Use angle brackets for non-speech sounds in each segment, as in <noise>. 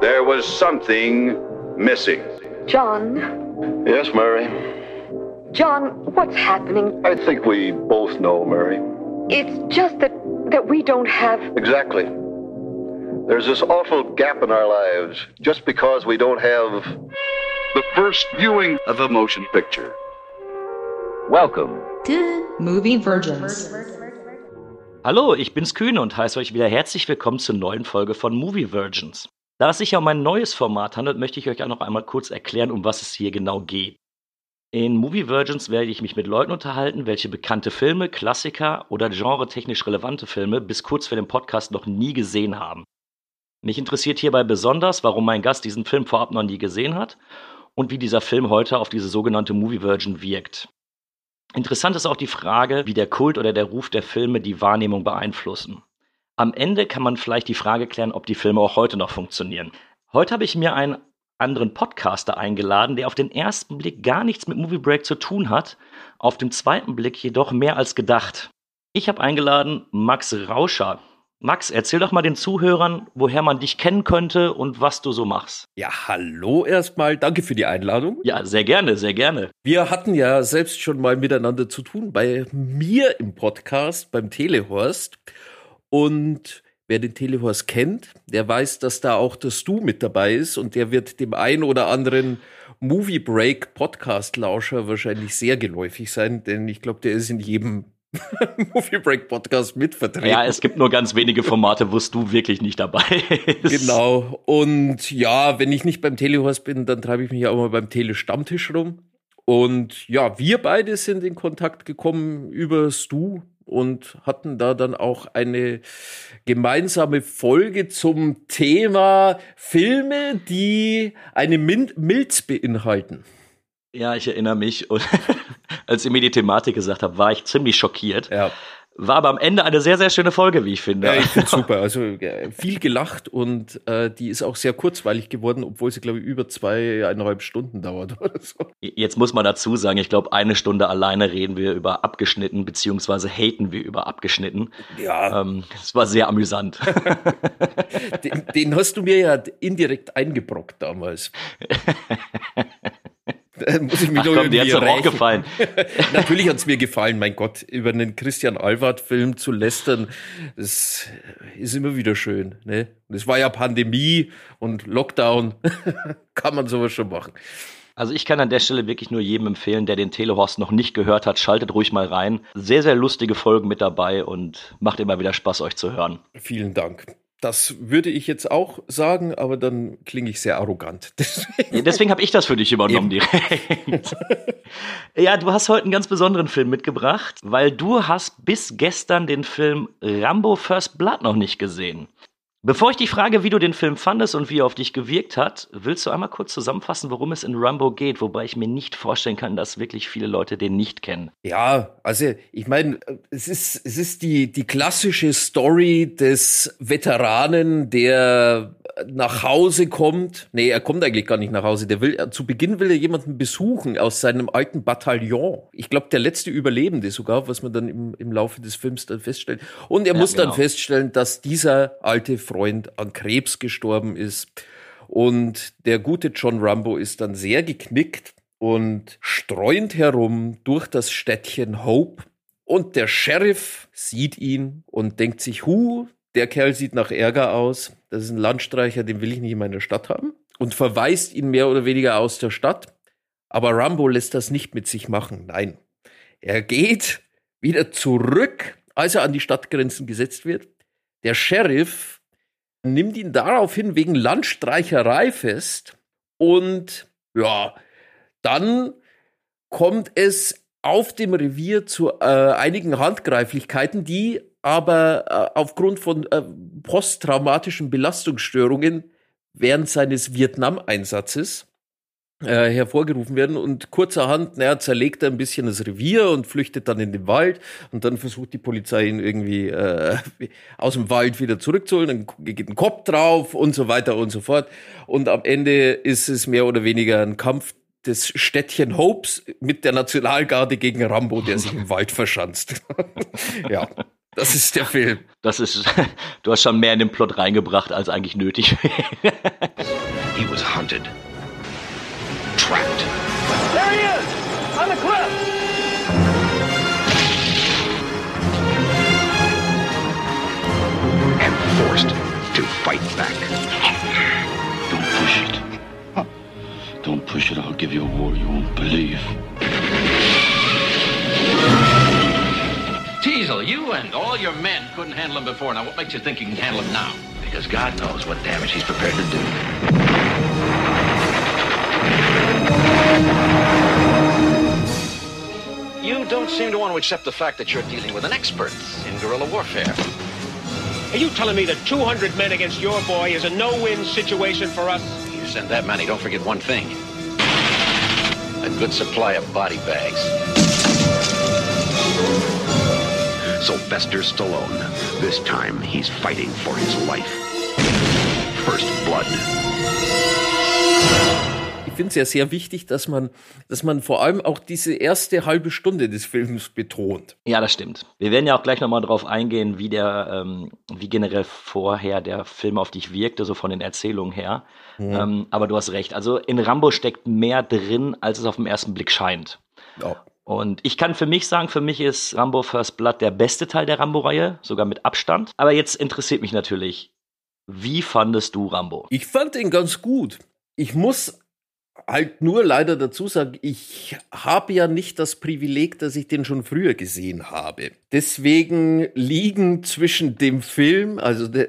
There was something missing. John, Yes, Mary. John, what's happening? I think we both know, Mary. It's just that that we don't have Exactly. There's this awful gap in our lives just because we don't have. The first viewing of a motion picture. Welcome. to Movie Virgins. Hallo, ich bin's Kühne und heiße euch wieder herzlich willkommen zur neuen Folge von Movie Virgins. Da es sich ja um ein neues Format handelt, möchte ich euch auch noch einmal kurz erklären, um was es hier genau geht. In Movie Virgins werde ich mich mit Leuten unterhalten, welche bekannte Filme, Klassiker oder genretechnisch relevante Filme bis kurz vor dem Podcast noch nie gesehen haben. Mich interessiert hierbei besonders, warum mein Gast diesen Film vorab noch nie gesehen hat und wie dieser Film heute auf diese sogenannte Movie Virgin wirkt. Interessant ist auch die Frage, wie der Kult oder der Ruf der Filme die Wahrnehmung beeinflussen. Am Ende kann man vielleicht die Frage klären, ob die Filme auch heute noch funktionieren. Heute habe ich mir einen anderen Podcaster eingeladen, der auf den ersten Blick gar nichts mit Movie Break zu tun hat, auf den zweiten Blick jedoch mehr als gedacht. Ich habe eingeladen Max Rauscher. Max, erzähl doch mal den Zuhörern, woher man dich kennen könnte und was du so machst. Ja, hallo erstmal. Danke für die Einladung. Ja, sehr gerne, sehr gerne. Wir hatten ja selbst schon mal miteinander zu tun bei mir im Podcast, beim Telehorst. Und wer den Telehorst kennt, der weiß, dass da auch das Du mit dabei ist und der wird dem einen oder anderen Movie Break Podcast Lauscher wahrscheinlich sehr geläufig sein, denn ich glaube, der ist in jedem <laughs> Movie Break Podcast mitvertreten. Ja, es gibt nur ganz wenige Formate, wo du wirklich nicht dabei bist. Genau. Und ja, wenn ich nicht beim Telehorst bin, dann treibe ich mich auch mal beim Tele-Stammtisch rum. Und ja, wir beide sind in Kontakt gekommen über Stu und hatten da dann auch eine gemeinsame Folge zum Thema Filme, die eine Min Milz beinhalten. Ja, ich erinnere mich. Und <laughs> als ihr mir die Thematik gesagt habt, war ich ziemlich schockiert. Ja. War aber am Ende eine sehr, sehr schöne Folge, wie ich finde. Ja, ich finde <laughs> super. Also äh, viel gelacht und äh, die ist auch sehr kurzweilig geworden, obwohl sie, glaube ich, über zweieinhalb Stunden dauert <laughs> oder so. Jetzt muss man dazu sagen, ich glaube, eine Stunde alleine reden wir über abgeschnitten, beziehungsweise haten wir über abgeschnitten. Ja. Ähm, Es war sehr amüsant. <laughs> Den, den hast du mir ja indirekt eingebrockt damals. Da muss ich mich Ach doch komm, irgendwie auch gefallen. <laughs> Natürlich hat's mir gefallen, mein Gott, über einen Christian Alward-Film zu lästern, das ist immer wieder schön. Ne? Das war ja Pandemie und Lockdown, <laughs> kann man sowas schon machen. Also ich kann an der Stelle wirklich nur jedem empfehlen, der den Telehorst noch nicht gehört hat, schaltet ruhig mal rein. Sehr, sehr lustige Folgen mit dabei und macht immer wieder Spaß, euch zu hören. Vielen Dank. Das würde ich jetzt auch sagen, aber dann klinge ich sehr arrogant. <laughs> Ja, deswegen habe ich das für dich übernommen direkt. <laughs> ja, du hast heute einen ganz besonderen Film mitgebracht, weil du hast bis gestern den Film Rambo First Blood noch nicht gesehen. Bevor ich dich frage, wie du den Film fandest und wie er auf dich gewirkt hat, willst du einmal kurz zusammenfassen, worum es in Rambo geht, wobei ich mir nicht vorstellen kann, dass wirklich viele Leute den nicht kennen. Ja, also ich meine, es ist, es ist die, die klassische Story des Veteranen, der nach Hause kommt. Nee, er kommt eigentlich gar nicht nach Hause. Der will, zu Beginn will er jemanden besuchen aus seinem alten Bataillon. Ich glaube, der letzte Überlebende sogar, was man dann im, im Laufe des Films dann feststellt. Und er Ja, muss dann genau. feststellen, dass dieser alte Freund an Krebs gestorben ist. Und der gute John Rambo ist dann sehr geknickt und streunt herum durch das Städtchen Hope. Und der Sheriff sieht ihn und denkt sich, hu, der Kerl sieht nach Ärger aus. Das ist ein Landstreicher, den will ich nicht in meiner Stadt haben. Und verweist ihn mehr oder weniger aus der Stadt. Aber Rambo lässt das nicht mit sich machen. Nein. Er geht wieder zurück, als er an die Stadtgrenzen gesetzt wird. Der Sheriff nimmt ihn daraufhin wegen Landstreicherei fest. Und ja, dann kommt es auf dem Revier zu äh, einigen Handgreiflichkeiten, die aber äh, aufgrund von äh, posttraumatischen Belastungsstörungen während seines Vietnam-Einsatzes äh, hervorgerufen werden und kurzerhand naja, zerlegt er ein bisschen das Revier und flüchtet dann in den Wald und dann versucht die Polizei ihn irgendwie äh, <laughs> aus dem Wald wieder zurückzuholen, dann geht ein Kopf drauf und so weiter und so fort und am Ende ist es mehr oder weniger ein Kampf des Städtchen Hopes mit der Nationalgarde gegen Rambo, der sich im <laughs> Wald verschanzt. <laughs> ja. Das ist der Film. Das ist, du hast schon mehr in den Plot reingebracht, als eigentlich nötig wäre. He was hunted. Trapped. There he is! On the cliff! And forced to fight back. Don't push it. Don't push it. I'll give you a war you won't believe. Teasel, you and all your men couldn't handle him before. Now, what makes you think you can handle him now? Because God knows what damage he's prepared to do. You don't seem to want to accept the fact that you're dealing with an expert in guerrilla warfare. Are you telling me that 200 men against your boy is a no-win situation for us? You send that many, don't forget one thing. A good supply of body bags. Sylvester Stallone. This time he's fighting for his life. First blood. Ich finde es ja sehr wichtig, dass man, dass man vor allem auch diese erste halbe Stunde des Films betont. Ja, das stimmt. Wir werden ja auch gleich nochmal drauf eingehen, wie der, ähm, wie generell vorher der Film auf dich wirkte, so von den Erzählungen her. Ähm, aber du hast recht. Also in Rambo steckt mehr drin, als es auf den ersten Blick scheint. Ja. Und ich kann für mich sagen, für mich ist Rambo First Blood der beste Teil der Rambo-Reihe, sogar mit Abstand. Aber jetzt interessiert mich natürlich, wie fandest du Rambo? Ich fand ihn ganz gut. Ich muss halt nur leider dazu sagen, ich habe ja nicht das Privileg, dass ich den schon früher gesehen habe. Deswegen liegen zwischen dem Film, also der,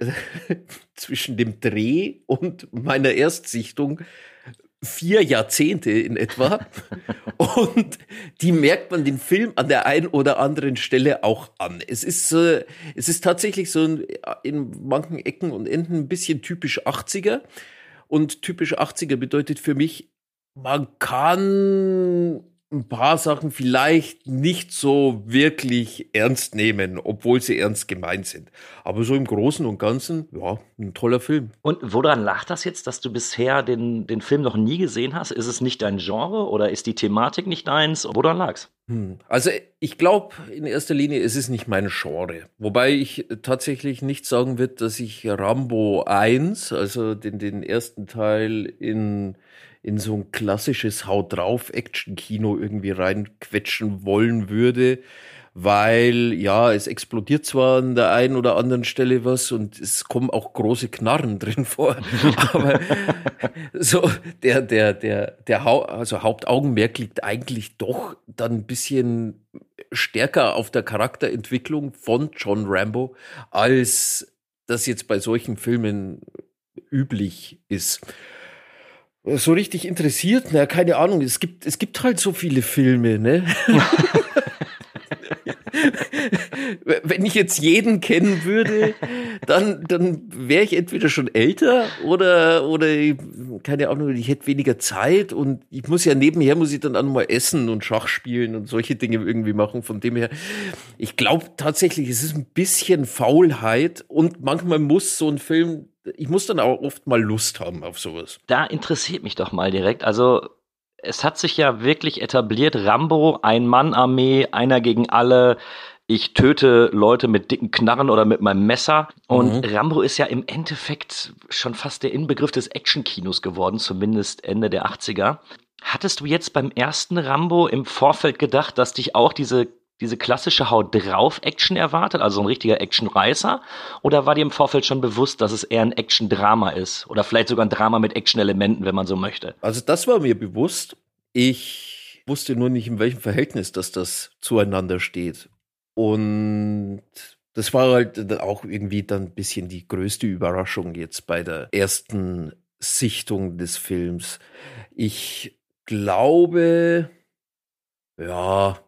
<laughs> zwischen dem Dreh und meiner Erstsichtung vier Jahrzehnte in etwa. <laughs> Und die merkt man den Film an der einen oder anderen Stelle auch an. Es ist, äh, es ist tatsächlich so ein, in manchen Ecken und Enden ein bisschen typisch 80er. Und typisch 80er bedeutet für mich, man kann ein paar Sachen vielleicht nicht so wirklich ernst nehmen, obwohl sie ernst gemeint sind. Aber so im Großen und Ganzen, ja, ein toller Film. Und woran lag das jetzt, dass du bisher den, den Film noch nie gesehen hast? Ist es nicht dein Genre oder ist die Thematik nicht deins? Woran lag's? Hm. Also ich glaube, in erster Linie ist es nicht mein Genre. Wobei ich tatsächlich nicht sagen würde, dass ich Rambo 1, also den, den ersten Teil in in so ein klassisches Haut drauf Action-Kino irgendwie reinquetschen wollen würde, weil ja, es explodiert zwar an der einen oder anderen Stelle was und es kommen auch große Knarren <laughs> drin vor, aber so der der der der Hau also Hauptaugenmerk liegt eigentlich doch dann ein bisschen stärker auf der Charakterentwicklung von John Rambo als das jetzt bei solchen Filmen üblich ist so richtig interessiert, na, keine Ahnung, es gibt, es gibt halt so viele Filme, ne? <laughs> Wenn ich jetzt jeden kennen würde, dann, dann wäre ich entweder schon älter oder, oder, keine Ahnung, ich hätte weniger Zeit und ich muss ja nebenher, muss ich dann auch mal essen und Schach spielen und solche Dinge irgendwie machen. Von dem her, ich glaube tatsächlich, es ist ein bisschen Faulheit und manchmal muss so ein Film ich muss dann auch oft mal Lust haben auf sowas. Da interessiert mich doch mal direkt. Also, es hat sich ja wirklich etabliert, Rambo, Ein-Mann-Armee, einer gegen alle. Ich töte Leute mit dicken Knarren oder mit meinem Messer. Und mhm. Rambo ist ja im Endeffekt schon fast der Inbegriff des Actionkinos geworden, zumindest Ende der 80er. Hattest du jetzt beim ersten Rambo im Vorfeld gedacht, dass dich auch diese diese klassische Haut drauf Action erwartet, also ein richtiger Action-Reißer? Oder war dir im Vorfeld schon bewusst, dass es eher ein Action-Drama ist? Oder vielleicht sogar ein Drama mit Action-Elementen, wenn man so möchte? Also das war mir bewusst. Ich wusste nur nicht, in welchem Verhältnis dass das zueinander steht. Und das war halt auch irgendwie dann ein bisschen die größte Überraschung jetzt bei der ersten Sichtung des Films. Ich glaube, ja,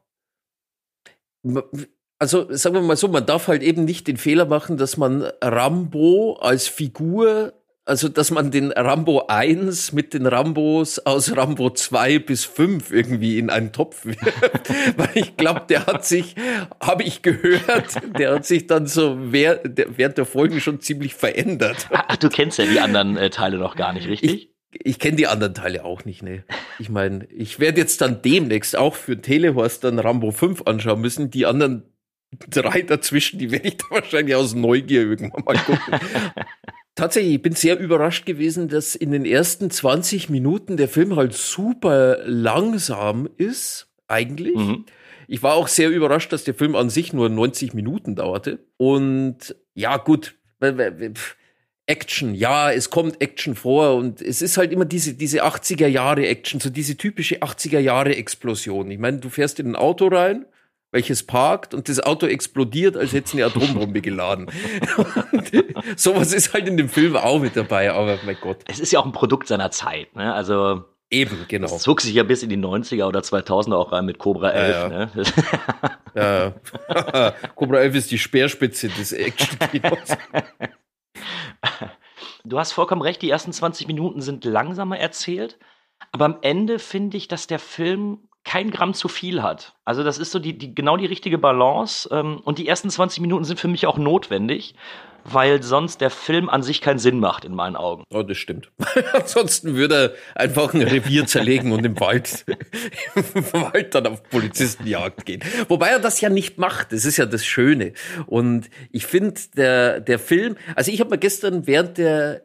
also sagen wir mal so, man darf halt eben nicht den Fehler machen, dass man Rambo als Figur, also dass man den Rambo 1 mit den Rambos aus Rambo 2 bis 5 irgendwie in einen Topf wirft. <laughs> Weil ich glaube, der hat sich, habe ich gehört, der hat sich dann so während der, während der Folgen schon ziemlich verändert. Ach, du kennst ja die anderen äh, Teile noch gar nicht, richtig? Ich, ich kenne die anderen Teile auch nicht, ne. Ich meine, ich werde jetzt dann demnächst auch für Telehorst dann Rambo 5 anschauen müssen. Die anderen drei dazwischen, die werde ich da wahrscheinlich aus Neugier irgendwann mal gucken. <laughs> Tatsächlich, ich bin sehr überrascht gewesen, dass in den ersten 20 Minuten der Film halt super langsam ist, eigentlich. Mhm. Ich war auch sehr überrascht, dass der Film an sich nur 90 Minuten dauerte. Und ja, gut, Action, ja, es kommt Action vor und es ist halt immer diese, diese 80er Jahre Action, so diese typische 80er Jahre Explosion. Ich meine, du fährst in ein Auto rein, welches parkt und das Auto explodiert, als hätte es eine Atombombe geladen. <laughs> sowas ist halt in dem Film auch mit dabei, aber mein Gott. Es ist ja auch ein Produkt seiner Zeit, ne? Also. Eben, genau. Es zog sich ja bis in die 90er oder 2000er auch rein mit Cobra 11. Ja, ja. Ne? ja, ja. <laughs> Cobra 11 ist die Speerspitze des Action-Kinos. <laughs> Du hast vollkommen recht, die ersten 20 Minuten sind langsamer erzählt. Aber am Ende finde ich, dass der Film kein Gramm zu viel hat. Also das ist so die, die genau die richtige Balance. Ähm, und die ersten 20 Minuten sind für mich auch notwendig, weil sonst der Film an sich keinen Sinn macht in meinen Augen. Oh, das stimmt. <laughs> Ansonsten würde er einfach ein Revier zerlegen und im Wald, <laughs> im Wald dann auf Polizistenjagd gehen. Wobei er das ja nicht macht. Das ist ja das Schöne. Und ich finde, der, der Film, also ich habe mir gestern während der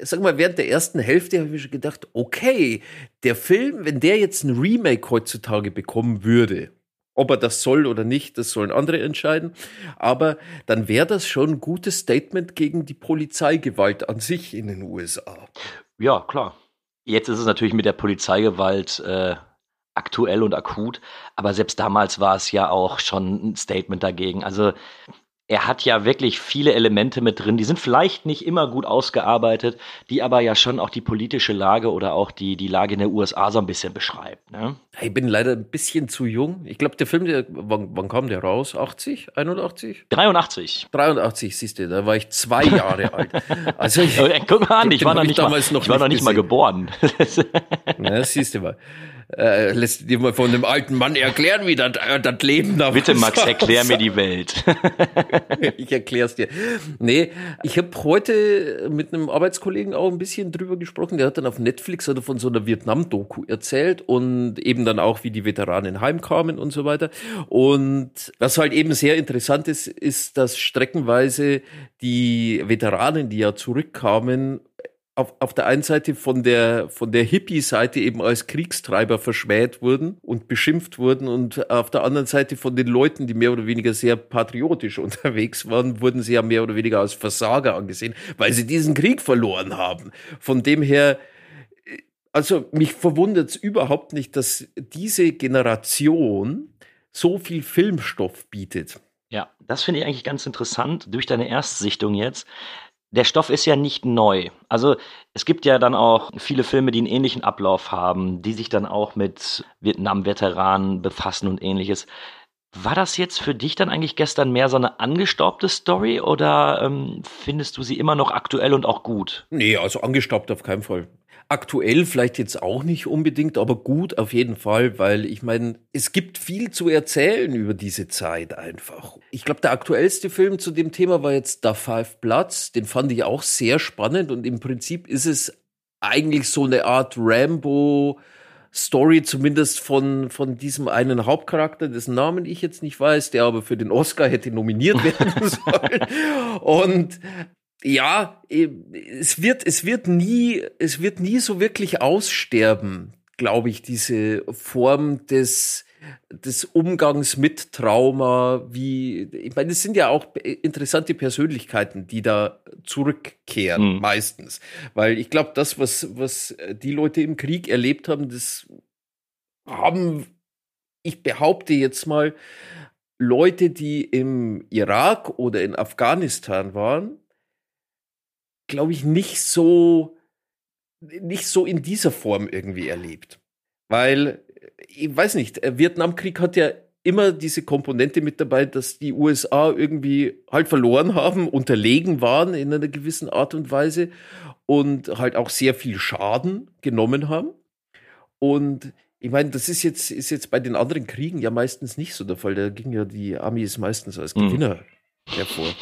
sag mal, während der ersten Hälfte habe ich schon gedacht, okay, der Film, wenn der jetzt ein Remake heutzutage bekommen würde, ob er das soll oder nicht, das sollen andere entscheiden. Aber dann wäre das schon ein gutes Statement gegen die Polizeigewalt an sich in den USA. Ja, klar. Jetzt ist es natürlich mit der Polizeigewalt äh, aktuell und akut, aber selbst damals war es ja auch schon ein Statement dagegen. Also er hat ja wirklich viele Elemente mit drin, die sind vielleicht nicht immer gut ausgearbeitet, die aber ja schon auch die politische Lage oder auch die, die Lage in der USA so ein bisschen beschreibt. Ne? Ich bin leider ein bisschen zu jung. Ich glaube, der Film, der, wann, wann, kam der raus? 80? 81? 83. 83, siehst du, da war ich zwei Jahre <laughs> alt. Also ich, Guck mal an, ich war noch nicht, mal, noch ich war noch nicht mal geboren. Na, siehst du mal äh, lässt dir mal von dem alten Mann erklären, wie das, äh, das Leben da Bitte, Max, erklär mir die Welt. <laughs> ich erklär's dir. Nee, ich habe heute mit einem Arbeitskollegen auch ein bisschen drüber gesprochen. Der hat dann auf Netflix hat von so einer Vietnam-Doku erzählt und eben dann auch, wie die Veteranen heimkamen und so weiter. Und was halt eben sehr interessant ist, ist, dass streckenweise die Veteranen, die ja zurückkamen, auf, auf der einen Seite von der, von der Hippie-Seite eben als Kriegstreiber verschmäht wurden und beschimpft wurden und auf der anderen Seite von den Leuten, die mehr oder weniger sehr patriotisch <laughs> unterwegs waren, wurden sie ja mehr oder weniger als Versager angesehen, weil sie diesen Krieg verloren haben. Von dem her, also mich verwundert es überhaupt nicht, dass diese Generation so viel Filmstoff bietet. Ja, das finde ich eigentlich ganz interessant durch deine Erstsichtung jetzt der Stoff ist ja nicht neu. Also es gibt ja dann auch viele Filme, die einen ähnlichen Ablauf haben, die sich dann auch mit Vietnam-Veteranen befassen und ähnliches. War das jetzt für dich dann eigentlich gestern mehr so eine angestaubte Story oder ähm, findest du sie immer noch aktuell und auch gut? Nee, also angestaubt auf keinen Fall. Aktuell vielleicht jetzt auch nicht unbedingt, aber gut auf jeden Fall, weil ich meine, es gibt viel zu erzählen über diese Zeit einfach. Ich glaube, der aktuellste Film zu dem Thema war jetzt Da Five Bloods. Den fand ich auch sehr spannend und im Prinzip ist es eigentlich so eine Art Rambo. Story zumindest von, von diesem einen Hauptcharakter, dessen Namen ich jetzt nicht weiß, der aber für den Oscar hätte nominiert werden <laughs> sollen. Und ja, es wird, es wird nie, es wird nie so wirklich aussterben, glaube ich, diese Form des, des Umgangs mit Trauma, wie, ich meine, es sind ja auch interessante Persönlichkeiten, die da zurückkehren, mhm. meistens. Weil ich glaube, das, was, was die Leute im Krieg erlebt haben, das haben, ich behaupte jetzt mal, Leute, die im Irak oder in Afghanistan waren, glaube ich, nicht so, nicht so in dieser Form irgendwie erlebt. Weil, ich weiß nicht, der Vietnamkrieg hat ja immer diese Komponente mit dabei, dass die USA irgendwie halt verloren haben, unterlegen waren in einer gewissen Art und Weise und halt auch sehr viel Schaden genommen haben. Und ich meine, das ist jetzt, ist jetzt bei den anderen Kriegen ja meistens nicht so der Fall. Da ging ja die Amis meistens als mhm. Gewinner mhm. hervor.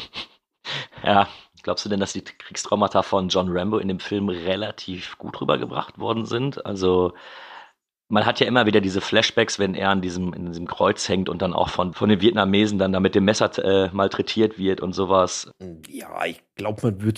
Ja, Glaubst du denn, dass die Kriegstraumata von John Rambo in dem Film relativ gut rübergebracht worden sind? Also man hat ja immer wieder diese Flashbacks, wenn er an diesem, in diesem Kreuz hängt und dann auch von, von den Vietnamesen dann da mit dem Messer äh, malträtiert wird und sowas. Ja, ich glaube, man wird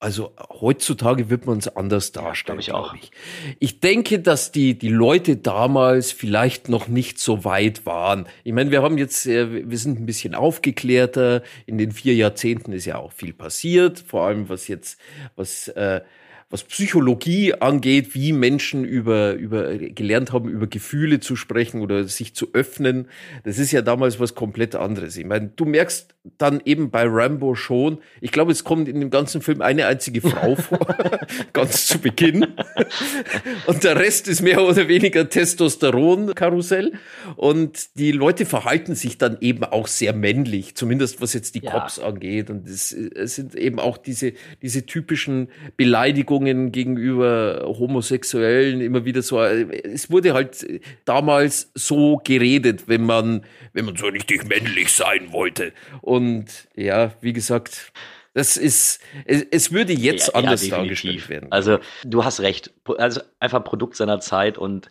also heutzutage wird man es anders darstellen, ja, glaube ich, ich. Ich denke, dass die, die Leute damals vielleicht noch nicht so weit waren. Ich meine, wir haben jetzt, äh, wir sind ein bisschen aufgeklärter. In den vier Jahrzehnten ist ja auch viel passiert, vor allem was jetzt, was äh, was Psychologie angeht, wie Menschen über, über gelernt haben, über Gefühle zu sprechen oder sich zu öffnen. Das ist ja damals was komplett anderes. Ich meine, du merkst dann eben bei Rambo schon, ich glaube, es kommt in dem ganzen Film eine einzige Frau <laughs> vor, <laughs> ganz zu Beginn. Und der Rest ist mehr oder weniger Testosteron-Karussell. Und die Leute verhalten sich dann eben auch sehr männlich, zumindest was jetzt die ja. Cops angeht. Und es, es sind eben auch diese, diese typischen Beleidigungen Äußerungen gegenüber Homosexuellen immer wieder so, es wurde halt damals so geredet, wenn man, wenn man so richtig männlich sein wollte. Und ja, wie gesagt, das ist, es, es würde jetzt ja, anders ja, dargestellt werden. Also, du hast recht. Also, einfach Produkt seiner Zeit und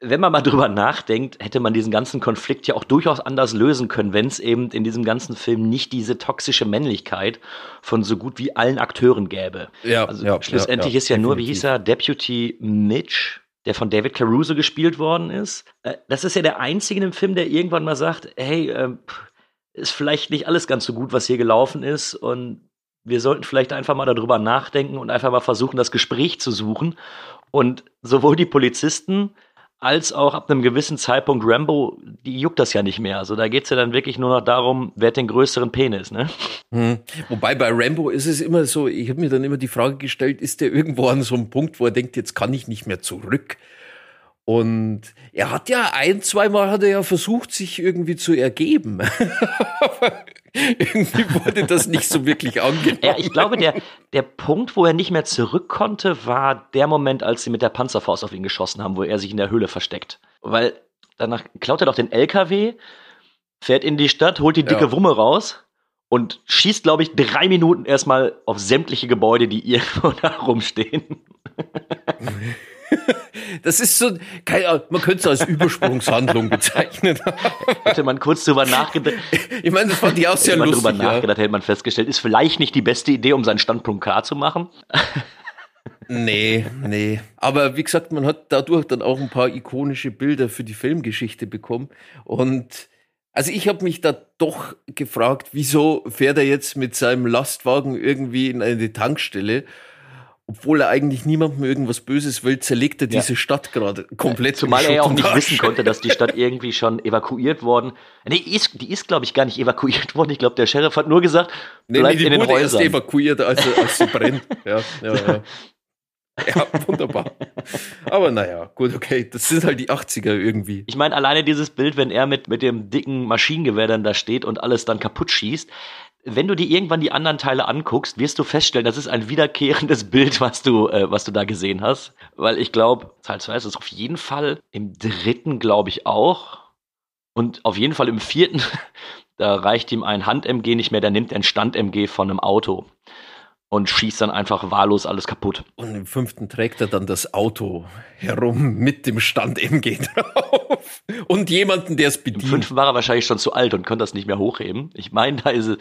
wenn man mal drüber nachdenkt, hätte man diesen ganzen Konflikt ja auch durchaus anders lösen können, wenn es eben in diesem ganzen Film nicht diese toxische Männlichkeit von so gut wie allen Akteuren gäbe. Ja, also ja, schlussendlich ja, ist ja definitiv. nur, wie hieß er, Deputy Mitch, der von David Caruso gespielt worden ist. Äh, das ist ja der einzige im Film, der irgendwann mal sagt, hey, ähm, ist vielleicht nicht alles ganz so gut, was hier gelaufen ist und wir sollten vielleicht einfach mal darüber nachdenken und einfach mal versuchen, das Gespräch zu suchen. Und sowohl die Polizisten als auch ab einem gewissen Zeitpunkt Rambo, die juckt das ja nicht mehr. Also da geht's ja dann wirklich nur noch darum, wer hat den größeren Penis, ne? Hm. Wobei bei Rambo ist es immer so, ich habe mir dann immer die Frage gestellt, ist der irgendwo an so einem Punkt, wo er denkt, jetzt kann ich nicht mehr zurück? Und er hat ja ein, zweimal hat er ja versucht, sich irgendwie zu ergeben. <laughs> Irgendwie wurde das nicht so wirklich angenommen. Ja, ich glaube, der, der Punkt, wo er nicht mehr zurück konnte, war der Moment, als sie mit der Panzerfaust auf ihn geschossen haben, wo er sich in der Höhle versteckt. Weil danach klaut er doch den LKW, fährt in die Stadt, holt die dicke ja. Wumme raus und schießt, glaube ich, drei Minuten erstmal auf sämtliche Gebäude, die irgendwo <laughs> da rumstehen. <laughs> <laughs> Das ist so, keine, man könnte es als Übersprungshandlung <laughs> bezeichnen. Hätte man kurz drüber nachgedacht. Ich meine, das fand ich auch sehr hätte lustig. Man drüber nachgedacht, hätte man festgestellt, ist vielleicht nicht die beste Idee, um seinen Standpunkt klar zu machen. <laughs> Nee, nee. Aber wie gesagt, man hat dadurch dann auch ein paar ikonische Bilder für die Filmgeschichte bekommen. Und also ich habe mich da doch gefragt, wieso fährt er jetzt mit seinem Lastwagen irgendwie in eine Tankstelle obwohl er eigentlich niemandem irgendwas Böses will, zerlegt er diese Stadt gerade komplett. Zumal er ja auch nicht wissen konnte, dass die Stadt irgendwie schon evakuiert worden. Nee, die ist, die ist glaube ich, gar nicht evakuiert worden. Ich glaube, der Sheriff hat nur gesagt, nee, nee, die in den wurde Häusern. erst evakuiert, als, als sie brennt. Ja, ja, ja. <laughs> Ja, wunderbar. Aber naja, gut, okay. Das sind halt die 80er irgendwie. Ich meine, alleine dieses Bild, wenn er mit, mit dem dicken Maschinengewehr dann da steht und alles dann kaputt schießt, wenn du dir irgendwann die anderen Teile anguckst, wirst du feststellen, das ist ein wiederkehrendes <laughs> Bild, was du, äh, was du da gesehen hast. Weil ich glaube, Teil 2 ist es auf jeden Fall, im dritten glaube ich auch. Und auf jeden Fall im vierten, <laughs> da reicht ihm ein Hand-MG nicht mehr, der nimmt ein Stand-MG von einem Auto und schießt dann einfach wahllos alles kaputt. Und im fünften trägt er dann das Auto herum mit dem Stand MG <laughs> drauf. Und jemanden, der es bedient. Im fünften war er wahrscheinlich schon zu alt und konnte das nicht mehr hochheben. Ich meine, da ist es.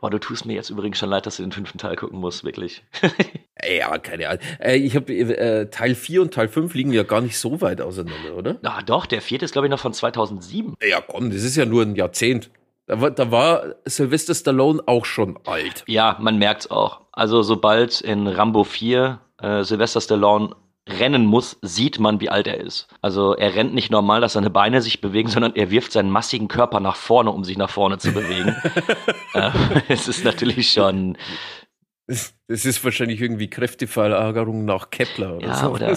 Boah, du tust mir jetzt übrigens schon leid, dass du den fünften Teil gucken musst, wirklich. <laughs> ja, keine Ahnung. Äh, ich habe äh, Teil 4 und Teil 5 liegen ja gar nicht so weit auseinander, oder? Na doch, der vierte ist, glaube ich, noch von 2007. Ja, komm, das ist ja nur ein Jahrzehnt. Da war, da war Sylvester Stallone auch schon alt. Ja, man merkt's auch. Also sobald in Rambo 4 äh, Sylvester Stallone rennen muss, sieht man, wie alt er ist. Also er rennt nicht normal, dass seine Beine sich bewegen, sondern er wirft seinen massigen Körper nach vorne, um sich nach vorne zu bewegen. <laughs> es ist natürlich schon. Das ist wahrscheinlich irgendwie Kräfteverlagerung nach Kepler oder ja, so. Oder,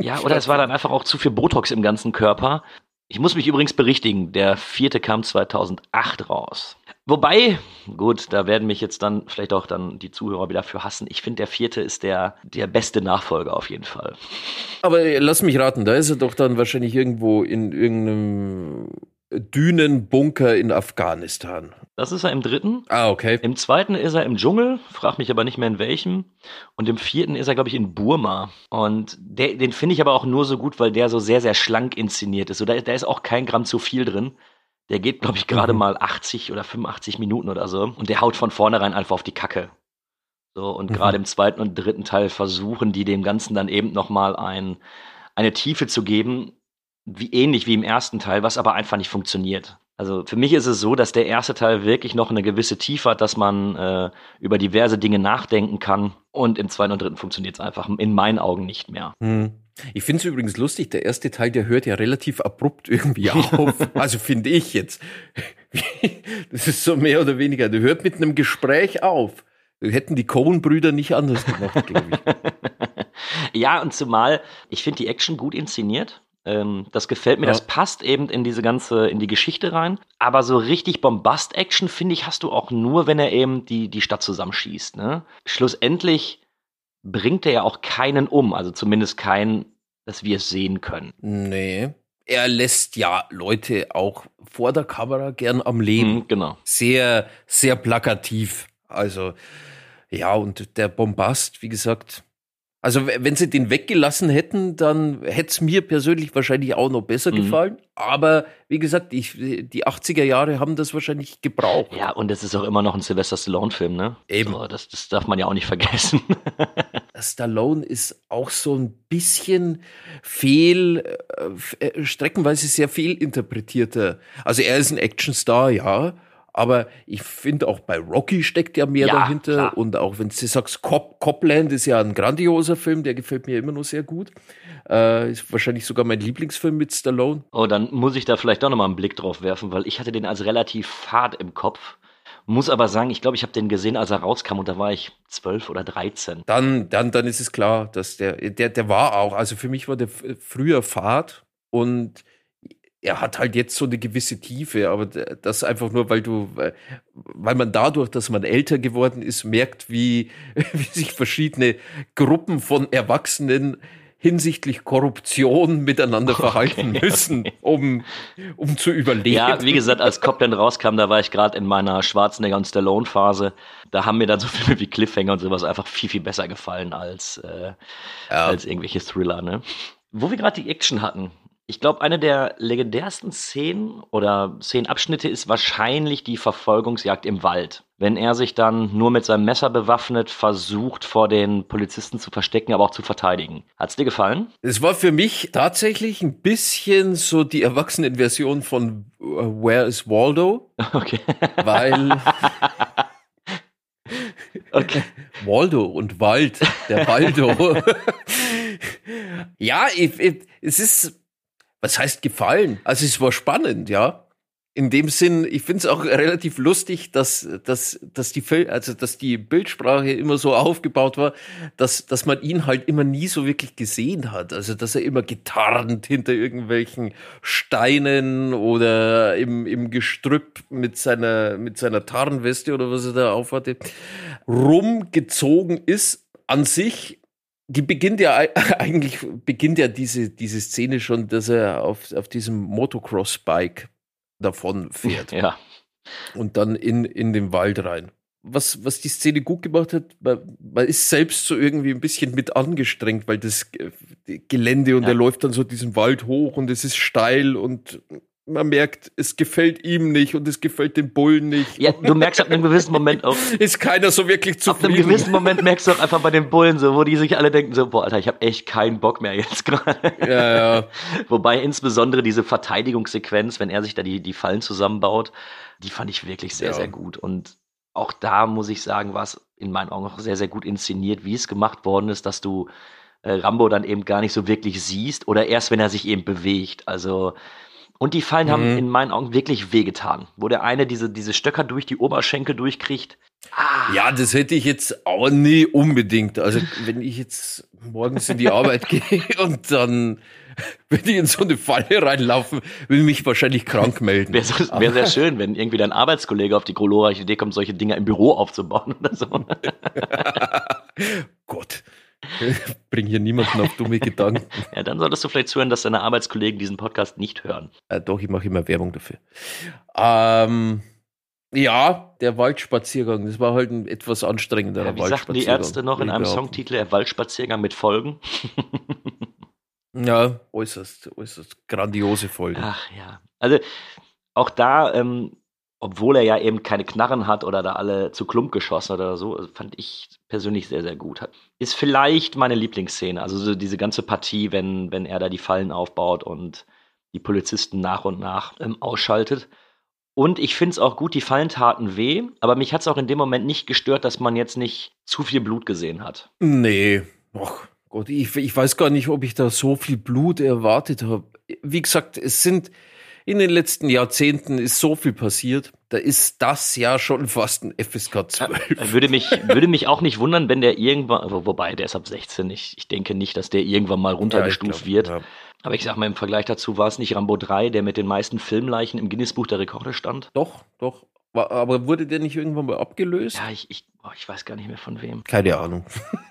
ja, oder es war dann einfach auch zu viel Botox im ganzen Körper. Ich muss mich übrigens berichtigen, der vierte kam 2008 raus. Wobei, gut, da werden mich jetzt dann vielleicht auch dann die Zuhörer wieder für hassen. Ich finde, der vierte ist der, der beste Nachfolger auf jeden Fall. Aber lass mich raten, da ist er doch dann wahrscheinlich irgendwo in irgendeinem Dünenbunker in Afghanistan. Das ist er im dritten. Ah, okay. Im zweiten ist er im Dschungel, frag mich aber nicht mehr in welchem. Und im vierten ist er, glaube ich, in Burma. Und der, den finde ich aber auch nur so gut, weil der so sehr, sehr schlank inszeniert ist. So, da, da ist auch kein Gramm zu viel drin. Der geht, glaube ich, gerade Mhm. mal 80 oder 85 Minuten oder so. Und der haut von vornherein einfach auf die Kacke. So, und Mhm. gerade im zweiten und dritten Teil versuchen die dem Ganzen dann eben nochmal ein, eine Tiefe zu geben, wie ähnlich wie im ersten Teil, was aber einfach nicht funktioniert. Also für mich ist es so, dass der erste Teil wirklich noch eine gewisse Tiefe hat, dass man äh, über diverse Dinge nachdenken kann. Und im zweiten und dritten funktioniert es einfach in meinen Augen nicht mehr. Hm. Ich finde es übrigens lustig, der erste Teil, der hört ja relativ abrupt irgendwie auf. also finde ich jetzt. <laughs> Das ist so mehr oder weniger, der hört mit einem Gespräch auf. Hätten die Coen-Brüder nicht anders gemacht, glaube ich. <laughs> Ja, und zumal, ich finde die Action gut inszeniert. Ähm, das gefällt mir, Ja. das passt eben in diese ganze, in die Geschichte rein. Aber so richtig Bombast-Action, finde ich, hast du auch nur, wenn er eben die, die Stadt zusammenschießt. Ne? Schlussendlich bringt er ja auch keinen um, also zumindest keinen, dass wir es sehen können. Nee. Er lässt ja Leute auch vor der Kamera gern am Leben. Mhm, genau. Sehr, sehr plakativ. Also, ja, und der Bombast, wie gesagt. Also, wenn sie den weggelassen hätten, dann hätte es mir persönlich wahrscheinlich auch noch besser Mhm. gefallen. Aber wie gesagt, ich, die 80er Jahre haben das wahrscheinlich gebraucht. Ja, und es ist auch immer noch ein Sylvester Stallone-Film, ne? Eben. So, das, das darf man ja auch nicht vergessen. <laughs> Stallone ist auch so ein bisschen fehl, äh, äh, streckenweise sehr fehlinterpretierter. Also er ist ein Actionstar, ja. Aber ich finde auch bei Rocky steckt ja mehr Ja, dahinter. klar. Und auch wenn du sagst, Cop, Copland ist ja ein grandioser Film, der gefällt mir immer noch sehr gut. Äh, ist wahrscheinlich sogar mein Lieblingsfilm mit Stallone. Oh, dann muss ich da vielleicht doch nochmal einen Blick drauf werfen, weil ich hatte den als relativ fad im Kopf. Muss aber sagen, ich glaube, ich habe den gesehen, als er rauskam und da war ich zwölf oder dreizehn. Dann, dann, dann ist es klar, dass der, der, der war auch, also für mich war der früher Fahrt und er hat halt jetzt so eine gewisse Tiefe, aber das einfach nur, weil du, weil- man dadurch, dass man älter geworden ist, merkt, wie, <laughs> wie sich verschiedene Gruppen von Erwachsenen hinsichtlich Korruption miteinander verhalten müssen, um, um zu überleben. Ja, wie gesagt, als Copland rauskam, da war ich gerade in meiner Schwarzenegger und Stallone-Phase. Da haben mir dann so <laughs> Filme wie Cliffhanger und sowas einfach viel, viel besser gefallen als, äh, Ja. als irgendwelche Thriller, ne? Wo wir gerade die Action hatten. Ich glaube, eine der legendärsten Szenen oder Szenenabschnitte ist wahrscheinlich die Verfolgungsjagd im Wald. Wenn er sich dann nur mit seinem Messer bewaffnet versucht, vor den Polizisten zu verstecken, aber auch zu verteidigen. Hat's dir gefallen? Es war für mich tatsächlich ein bisschen so die Erwachsenenversion von äh, Where is Waldo? <laughs> Okay. Weil <laughs> Okay. Waldo und Wald, der Waldo. <laughs> ja, ich, ich, es ist, was heißt gefallen? Also es war spannend, ja. In dem Sinn, ich finde es auch relativ lustig, dass, dass, dass die Fil also dass die Bildsprache immer so aufgebaut war, dass, dass man ihn halt immer nie so wirklich gesehen hat. Also dass er immer getarnt hinter irgendwelchen Steinen oder im, im Gestrüpp mit seiner, mit seiner Tarnweste oder was er da aufhatte, rumgezogen ist an sich die beginnt ja ei- <laughs> eigentlich beginnt ja diese diese Szene schon, dass er auf auf diesem Motocross Bike davon fährt Ja. und dann in in den Wald rein. Was was die Szene gut gemacht hat, man, man ist selbst so irgendwie ein bisschen mit angestrengt, weil das Gelände und Ja. er läuft dann so diesen Wald hoch und es ist steil und man merkt, es gefällt ihm nicht und es gefällt dem Bullen nicht. Ja, du merkst ab einem gewissen Moment auch, ist keiner so wirklich ab einem zufrieden. gewissen Moment merkst du auch einfach bei den Bullen so, wo die sich alle denken so, boah, Alter, ich habe echt keinen Bock mehr jetzt <laughs> gerade. ja, ja. Wobei insbesondere diese Verteidigungssequenz, wenn er sich da die, die Fallen zusammenbaut, die fand ich wirklich sehr, Ja. sehr gut. Und auch da muss ich sagen, war es in meinen Augen auch sehr, sehr gut inszeniert, wie es gemacht worden ist, dass du äh, Rambo dann eben gar nicht so wirklich siehst oder erst, wenn er sich eben bewegt. Also, und die Fallen haben Mhm. in meinen Augen wirklich wehgetan. Wo der eine diese, diese Stöcker durch die Oberschenkel durchkriegt. Ah, Ja, das hätte ich jetzt auch nie unbedingt. Also, wenn ich jetzt morgens in die Arbeit <laughs> gehe und dann würde ich in so eine Falle reinlaufen, würde ich mich wahrscheinlich krank melden. Wäre so, wär sehr schön, wenn irgendwie dein Arbeitskollege auf die glorreiche Idee kommt, solche Dinge im Büro aufzubauen oder so. <laughs> Gott. <laughs> Bring hier niemanden auf dumme Gedanken. <laughs> Ja, dann solltest du vielleicht zuhören, dass deine Arbeitskollegen diesen Podcast nicht hören. Äh, doch, ich mache immer Werbung dafür. Ähm, ja, der Waldspaziergang, das war halt ein etwas anstrengender Ja, wie sagten die Ärzte noch in einem Songtitel, der Waldspaziergang mit Folgen? <laughs> Ja, äußerst, äußerst grandiose Folge. Ach ja. Also auch da, ähm, obwohl er ja eben keine Knarren hat oder da alle zu Klump geschossen oder so, fand ich persönlich sehr, sehr gut. Ist vielleicht meine Lieblingsszene. Also so diese ganze Partie, wenn, wenn er da die Fallen aufbaut und die Polizisten nach und nach ähm, ausschaltet. Und ich finde es auch gut, die Fallen taten weh, aber mich hat es auch in dem Moment nicht gestört, dass man jetzt nicht zu viel Blut gesehen hat. Nee, och Gott, ich, ich weiß gar nicht, ob ich da so viel Blut erwartet habe. Wie gesagt, es sind in den letzten Jahrzehnten ist so viel passiert. Da ist das ja schon fast ein FSK 12. Würde mich, würde mich auch nicht wundern, wenn der irgendwann, wobei der ist ab 16, ich, ich denke nicht, dass der irgendwann mal runtergestuft ja, glaub, wird. Ja. Aber ich sag mal, im Vergleich dazu war es nicht Rambo 3, der mit den meisten Filmleichen im Guinness-Buch der Rekorde stand? Doch, doch. Aber wurde der nicht irgendwann mal abgelöst? Ja, ich, ich, oh, ich weiß gar nicht mehr von wem. Keine Ahnung.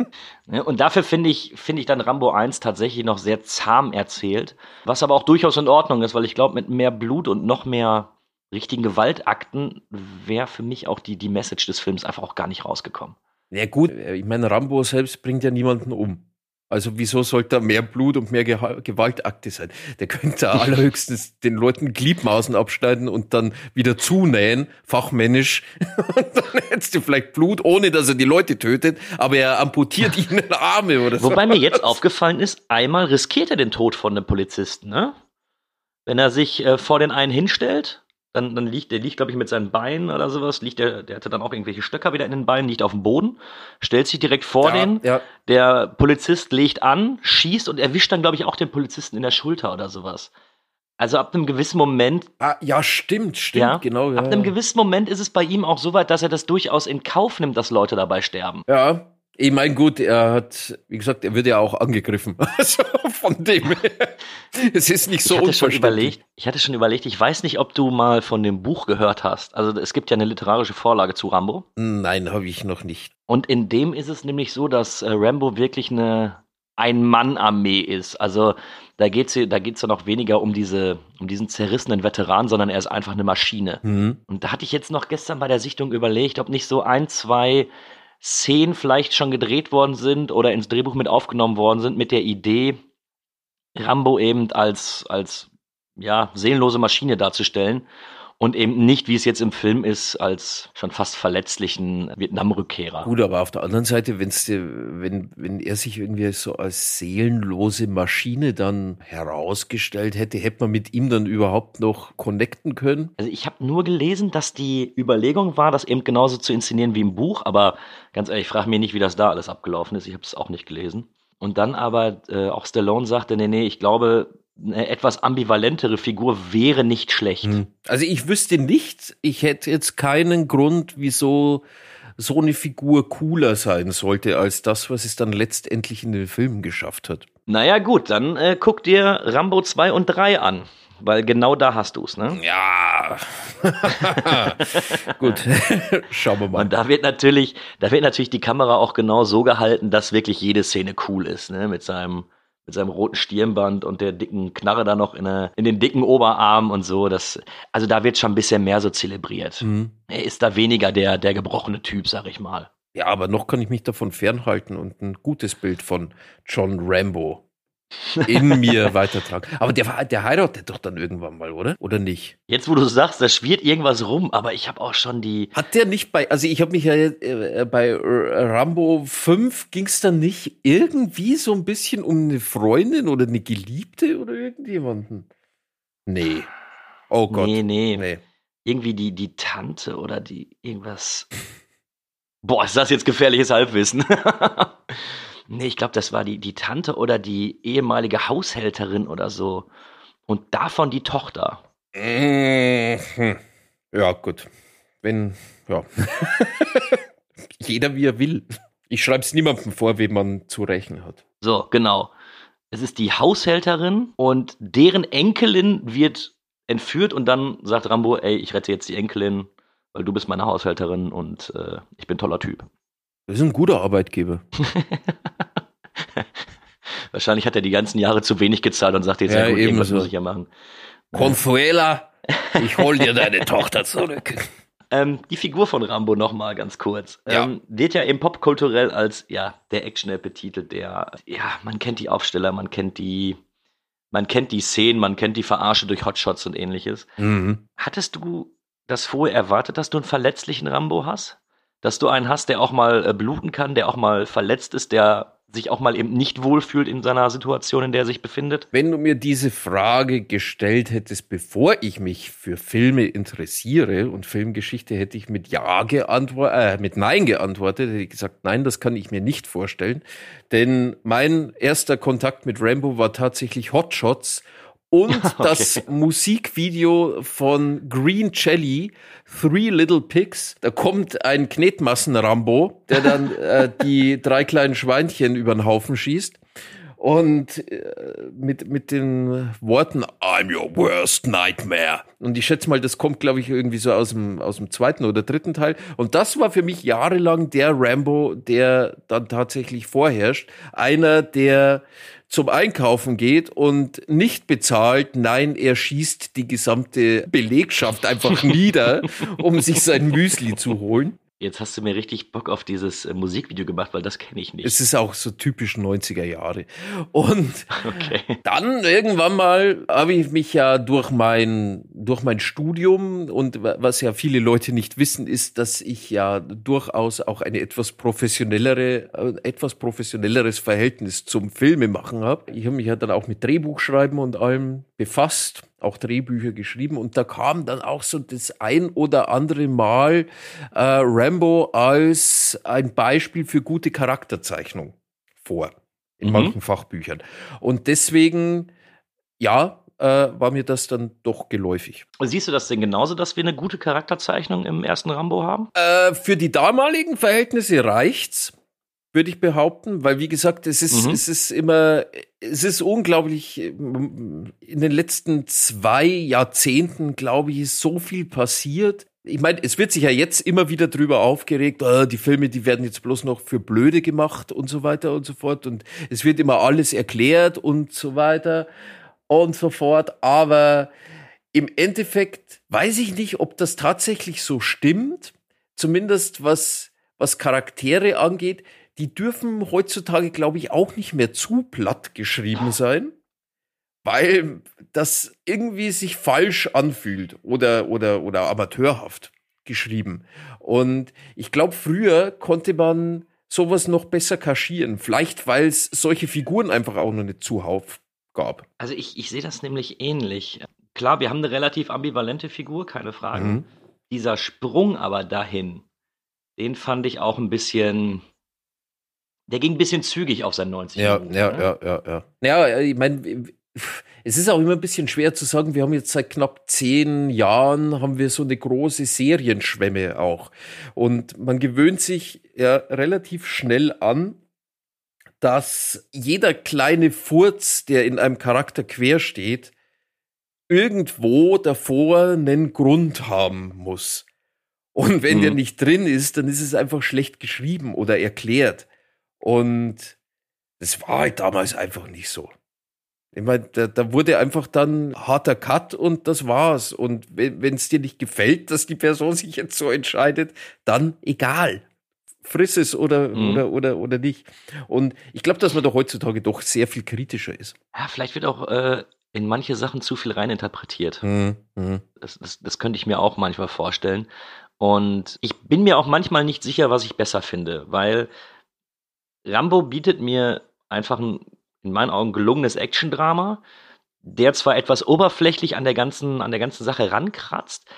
<laughs> und dafür finde ich, finde ich dann Rambo 1 tatsächlich noch sehr zahm erzählt. Was aber auch durchaus in Ordnung ist, weil ich glaube, mit mehr Blut und noch mehr richtigen Gewaltakten wäre für mich auch die, die Message des Films einfach auch gar nicht rausgekommen. Ja, gut, ich meine, Rambo selbst bringt ja niemanden um. Also wieso sollte da mehr Blut und mehr Gewaltakte sein? Der könnte allerhöchstens <laughs> den Leuten Gliedmaßen abschneiden und dann wieder zunähen, fachmännisch. <laughs> Und dann hättest du vielleicht Blut, ohne dass er die Leute tötet, aber er amputiert ihnen Arme oder so. Wobei mir jetzt aufgefallen ist, einmal riskiert er den Tod von einem Polizisten, ne? Wenn er sich äh, vor den einen hinstellt dann, dann liegt der liegt, glaube ich, mit seinen Beinen oder sowas, liegt der, der hatte dann auch irgendwelche Stöcker wieder in den Beinen, liegt auf dem Boden, stellt sich direkt vor ja, den, ja. der Polizist legt an, schießt und erwischt dann, glaube ich, auch den Polizisten in der Schulter oder sowas. Also ab einem gewissen Moment. Ah, ja, stimmt, stimmt, ja, genau. Ja, ab einem gewissen Moment ist es bei ihm auch so weit, dass er das durchaus in Kauf nimmt, dass Leute dabei sterben. Ja, ich meine, gut, er hat, wie gesagt, er wird ja auch angegriffen. <laughs> Also von dem her. Es ist nicht so ich hatte schon überlegt, Ich hatte schon überlegt, ich weiß nicht, ob du mal von dem Buch gehört hast. Also es gibt ja eine literarische Vorlage zu Rambo. Nein, habe ich noch nicht. Und in dem ist es nämlich so, dass äh, Rambo wirklich eine Ein-Mann-Armee ist. Also da geht es da geht's ja noch weniger um, diese, um diesen zerrissenen Veteran, sondern er ist einfach eine Maschine. Mhm. Und da hatte ich jetzt noch gestern bei der Sichtung überlegt, ob nicht so ein, zwei Szenen vielleicht schon gedreht worden sind oder ins Drehbuch mit aufgenommen worden sind mit der Idee, Rambo eben als, als ja, seelenlose Maschine darzustellen und eben nicht, wie es jetzt im Film ist, als schon fast verletzlichen Vietnam-Rückkehrer. Gut, aber auf der anderen Seite, wenn's dir, wenn, wenn er sich irgendwie so als seelenlose Maschine dann herausgestellt hätte, hätte man mit ihm dann überhaupt noch connecten können? Also ich habe nur gelesen, dass die Überlegung war, das eben genauso zu inszenieren wie im Buch, aber ganz ehrlich, ich frage mich nicht, wie das da alles abgelaufen ist. Ich habe es auch nicht gelesen. Und dann aber äh, auch Stallone sagte, nee, nee, ich glaube, eine etwas ambivalentere Figur wäre nicht schlecht. Hm. Also ich wüsste nicht, ich hätte jetzt keinen Grund, wieso so eine Figur cooler sein sollte als das, was es dann letztendlich in den Filmen geschafft hat. Naja gut, dann äh, guck dir Rambo 2 und 3 an. Weil genau da hast du es, ne? Ja. <laughs> Gut. <laughs> Schauen wir mal. Und da wird natürlich, da wird natürlich die Kamera auch genau so gehalten, dass wirklich jede Szene cool ist, ne? Mit seinem mit seinem roten Stirnband und der dicken Knarre da noch in, der, in den dicken Oberarm und so. Das, also da wird schon ein bisschen mehr so zelebriert. Mhm. Er ist da weniger der, der gebrochene Typ, sag ich mal. Ja, aber noch kann ich mich davon fernhalten und ein gutes Bild von John Rambo in mir weitertragen. Aber der, der heiratet doch dann irgendwann mal, oder? Oder nicht? Jetzt, wo du sagst, da schwirrt irgendwas rum, aber ich habe auch schon die. Hat der nicht bei, also ich habe mich ja äh, bei Rambo 5 ging es dann nicht irgendwie so ein bisschen um eine Freundin oder eine Geliebte oder irgendjemanden? Nee. Oh Gott. Nee, nee. nee. Irgendwie die, die Tante oder die irgendwas. Boah, ist das jetzt gefährliches Halbwissen? <laughs> Nee, ich glaube, das war die, die Tante oder die ehemalige Haushälterin oder so. Und davon die Tochter. Mhm. Ja, gut. Wenn, ja. <laughs> Jeder wie er will. Ich schreibe es niemandem vor, wem man zu rächen hat. So, genau. Es ist die Haushälterin und deren Enkelin wird entführt und dann sagt Rambo, ey, ich rette jetzt die Enkelin, weil du bist meine Haushälterin und äh, ich bin toller Typ. Das ist ein guter Arbeitgeber. <laughs> Wahrscheinlich hat er die ganzen Jahre zu wenig gezahlt und sagt jetzt, ja, ja gut, irgendwas so. muss ich ja machen. Consuela, <laughs> ich hol dir deine Tochter zurück. Ähm, die Figur von Rambo nochmal ganz kurz. Ja. Ähm, wird ja eben popkulturell als ja der Actionheld betitelt, der ja man kennt die Aufsteller, man kennt die man kennt die Szenen, man kennt die Verarsche durch Hotshots und ähnliches. Mhm. Hattest du das vorher erwartet, dass du einen verletzlichen Rambo hast? Dass du einen hast, der auch mal äh, bluten kann, der auch mal verletzt ist, der sich auch mal eben nicht wohlfühlt in seiner Situation, in der er sich befindet? Wenn du mir diese Frage gestellt hättest, bevor ich mich für Filme interessiere und Filmgeschichte, hätte ich mit Ja geantwortet, äh, mit Nein geantwortet, hätte ich gesagt, nein, das kann ich mir nicht vorstellen. Denn mein erster Kontakt mit Rambo war tatsächlich Hotshots und <laughs> okay. das Musikvideo von Green Jelly, Three Little Pigs. Da kommt ein Knetmassen-Rambo, der dann <laughs> äh, die drei kleinen Schweinchen über den Haufen schießt. Und äh, mit, mit den Worten I'm your worst nightmare. Und ich schätze mal, das kommt, glaube ich, irgendwie so aus dem, aus dem zweiten oder dritten Teil. Und das war für mich jahrelang der Rambo, der dann tatsächlich vorherrscht. Einer, der zum Einkaufen geht und nicht bezahlt, nein, er schießt die gesamte Belegschaft einfach <laughs> nieder, um sich sein Müsli zu holen. Jetzt hast du mir richtig Bock auf dieses äh, Musikvideo gemacht, weil das kenne ich nicht. Es ist auch so typisch 90er Jahre. Und <laughs> okay. dann irgendwann mal habe ich mich ja durch mein, durch mein Studium und was ja viele Leute nicht wissen, ist, dass ich ja durchaus auch eine etwas professionellere, äh, etwas professionelleres Verhältnis zum Filme machen habe. Ich habe mich ja dann auch mit Drehbuchschreiben und allem befasst auch Drehbücher geschrieben und da kam dann auch so das ein oder andere Mal äh, Rambo als ein Beispiel für gute Charakterzeichnung vor in mhm. manchen Fachbüchern. Und deswegen, ja, äh, war mir das dann doch geläufig. Siehst du das denn genauso, dass wir eine gute Charakterzeichnung im ersten Rambo haben? Äh, für die damaligen Verhältnisse reicht's würde ich behaupten, weil wie gesagt, es ist, mhm. es ist immer, es ist unglaublich, in den letzten zwei Jahrzehnten, glaube ich, ist so viel passiert. Ich meine, es wird sich ja jetzt immer wieder drüber aufgeregt, oh, die Filme, die werden jetzt bloß noch für blöde gemacht und so weiter und so fort und es wird immer alles erklärt und so weiter und so fort, aber im Endeffekt weiß ich nicht, ob das tatsächlich so stimmt, zumindest was, was Charaktere angeht die dürfen heutzutage, glaube ich, auch nicht mehr zu platt geschrieben sein, weil das irgendwie sich falsch anfühlt oder, oder, oder amateurhaft geschrieben. Und ich glaube, früher konnte man sowas noch besser kaschieren. Vielleicht, weil es solche Figuren einfach auch noch nicht zuhauf gab. Also ich, ich sehe das nämlich ähnlich. Klar, wir haben eine relativ ambivalente Figur, keine Frage. Mhm. Dieser Sprung aber dahin, den fand ich auch ein bisschen, der ging ein bisschen zügig auf seinen 90 ja, Minuten. Ja, ne? ja, ja, ja. Ja, ich meine, es ist auch immer ein bisschen schwer zu sagen, wir haben jetzt seit knapp zehn Jahren haben wir so eine große Serienschwemme auch. Und man gewöhnt sich ja relativ schnell an, dass jeder kleine Furz, der in einem Charakter quer steht, irgendwo davor einen Grund haben muss. Und wenn hm. der nicht drin ist, dann ist es einfach schlecht geschrieben oder erklärt. Und das war halt damals einfach nicht so. Ich meine, da, da wurde einfach dann harter Cut und das war's. Und wenn es dir nicht gefällt, dass die Person sich jetzt so entscheidet, dann egal. Friss es oder, mhm. oder, oder, oder nicht. Und ich glaube, dass man doch heutzutage doch sehr viel kritischer ist. Ja, vielleicht wird auch äh, in manche Sachen zu viel reininterpretiert. Mhm. Mhm. Das, das, das könnte ich mir auch manchmal vorstellen. Und ich bin mir auch manchmal nicht sicher, was ich besser finde, weil Rambo bietet mir einfach ein, in meinen Augen, gelungenes Action-Drama, der zwar etwas oberflächlich an der ganzen, an der ganzen Sache rankratzt,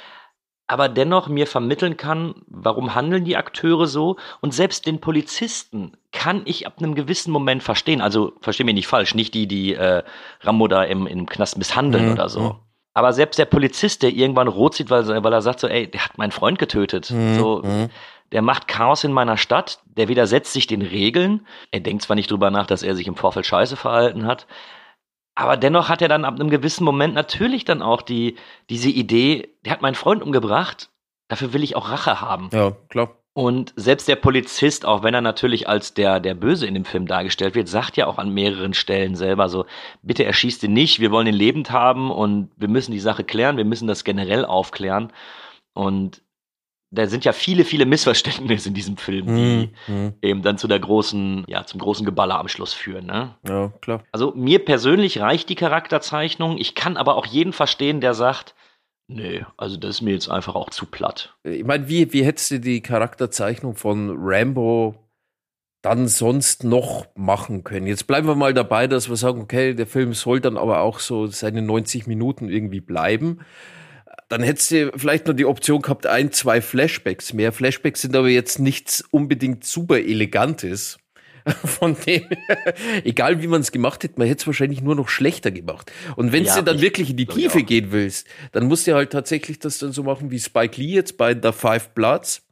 aber dennoch mir vermitteln kann, warum handeln die Akteure so und selbst den Polizisten kann ich ab einem gewissen Moment verstehen. Also verstehe mich nicht falsch, nicht die, die äh, Rambo da im, im Knast misshandeln mhm. oder so. Mhm. Aber selbst der Polizist, der irgendwann rot sieht, weil, weil er sagt so, ey, der hat meinen Freund getötet. Mhm. So, mhm der macht Chaos in meiner Stadt, der widersetzt sich den Regeln. Er denkt zwar nicht drüber nach, dass er sich im Vorfeld scheiße verhalten hat, aber dennoch hat er dann ab einem gewissen Moment natürlich dann auch die, diese Idee, der hat meinen Freund umgebracht, dafür will ich auch Rache haben. Ja, klar. Und selbst der Polizist, auch wenn er natürlich als der, der Böse in dem Film dargestellt wird, sagt ja auch an mehreren Stellen selber so, bitte erschießt ihn nicht, wir wollen ihn lebend haben und wir müssen die Sache klären, wir müssen das generell aufklären. Und da sind ja viele, viele Missverständnisse in diesem Film, die Mhm. eben dann zu der großen, ja, zum großen Geballer am Schluss führen, ne? Ja, klar. Also mir persönlich reicht die Charakterzeichnung. Ich kann aber auch jeden verstehen, der sagt, nee, also das ist mir jetzt einfach auch zu platt. Ich meine, wie, wie hättest du die Charakterzeichnung von Rambo dann sonst noch machen können? Jetzt bleiben wir mal dabei, dass wir sagen, okay, der Film soll dann aber auch so seine 90 Minuten irgendwie bleiben. Dann hättest du vielleicht noch die Option gehabt, ein, zwei Flashbacks mehr. Flashbacks sind aber jetzt nichts unbedingt super elegantes. <laughs> Von dem, egal wie man es gemacht hätte, man hätte es wahrscheinlich nur noch schlechter gemacht. Und wenn Ja, du dann ich- wirklich in die Tiefe auch. gehen willst, dann musst du halt tatsächlich das dann so machen wie Spike Lee jetzt bei The Five Bloods,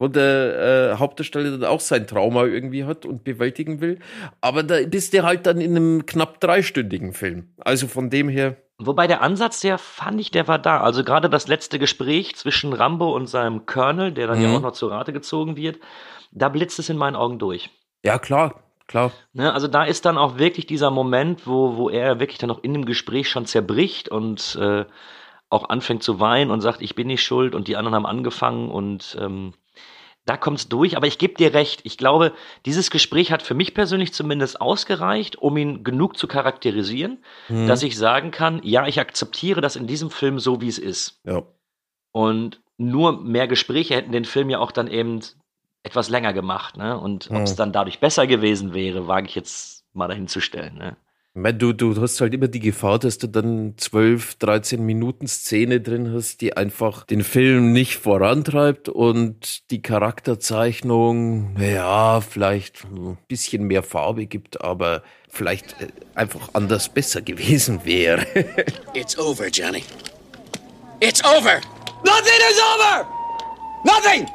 wo der äh, Hauptdarsteller dann auch sein Trauma irgendwie hat und bewältigen will. Aber da bist du halt dann in einem knapp dreistündigen Film. Also von dem her, Wobei der Ansatz, der fand ich, der war da. Also gerade das letzte Gespräch zwischen Rambo und seinem Colonel, der dann Mhm. ja auch noch zur Rate gezogen wird, da blitzt es in meinen Augen durch. ja klar, klar. Ne, also da ist dann auch wirklich dieser Moment, wo, wo er wirklich dann auch in dem Gespräch schon zerbricht und äh, auch anfängt zu weinen und sagt, ich bin nicht schuld und die anderen haben angefangen und ähm, da kommt's durch. Aber ich gebe dir recht, ich glaube, dieses Gespräch hat für mich persönlich zumindest ausgereicht, um ihn genug zu charakterisieren, Mhm. dass ich sagen kann, ja, ich akzeptiere das in diesem Film so, wie es ist. Ja. Und nur mehr Gespräche hätten den Film ja auch dann eben etwas länger gemacht. Ne? Und ob es Mhm. dann dadurch besser gewesen wäre, wage ich jetzt mal dahin zu stellen. Ne? Meine, du, du hast halt immer die Gefahr, dass du dann 12, 13 Minuten Szene drin hast, die einfach den Film nicht vorantreibt und die Charakterzeichnung, ja, vielleicht ein bisschen mehr Farbe gibt, aber vielleicht äh, einfach anders besser gewesen wäre. <laughs> It's over, Johnny. It's over! Nothing is over! Nothing!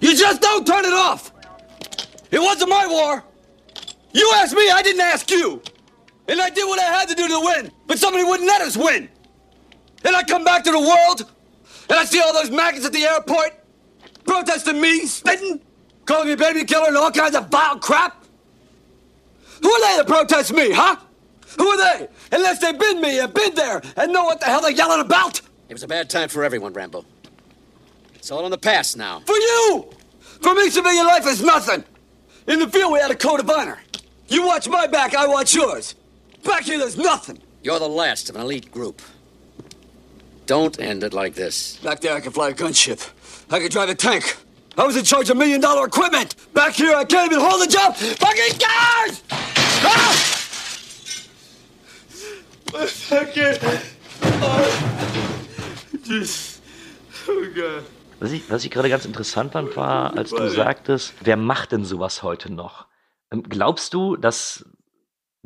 You just don't turn it off! It wasn't my war! You asked me, I didn't ask you! And I did what I had to do to win, but somebody wouldn't let us win! And I come back to the world, and I see all those maggots at the airport protesting me, spitting, calling me baby killer and all kinds of vile crap! Who are they to protest me, huh? Who are they? Unless they've been me and been there and know what the hell they're yelling about. It was a bad time for everyone, Rambo. It's all in the past now. For you! For me, civilian life is nothing. In the field, we had a code of honor. You watch my back, I watch yours. Back here, there's nothing. You're the last of an elite group. Don't end it like this. Back there, I can fly a gunship. I can drive a tank. I was in charge of million dollar equipment. Back here, I can't even hold a job. Fucking cars! Ah! Oh. Oh. Was ich, was ich gerade ganz interessant fand, war, als du sagtest, wer macht denn sowas heute noch? Ähm, Glaubst du, dass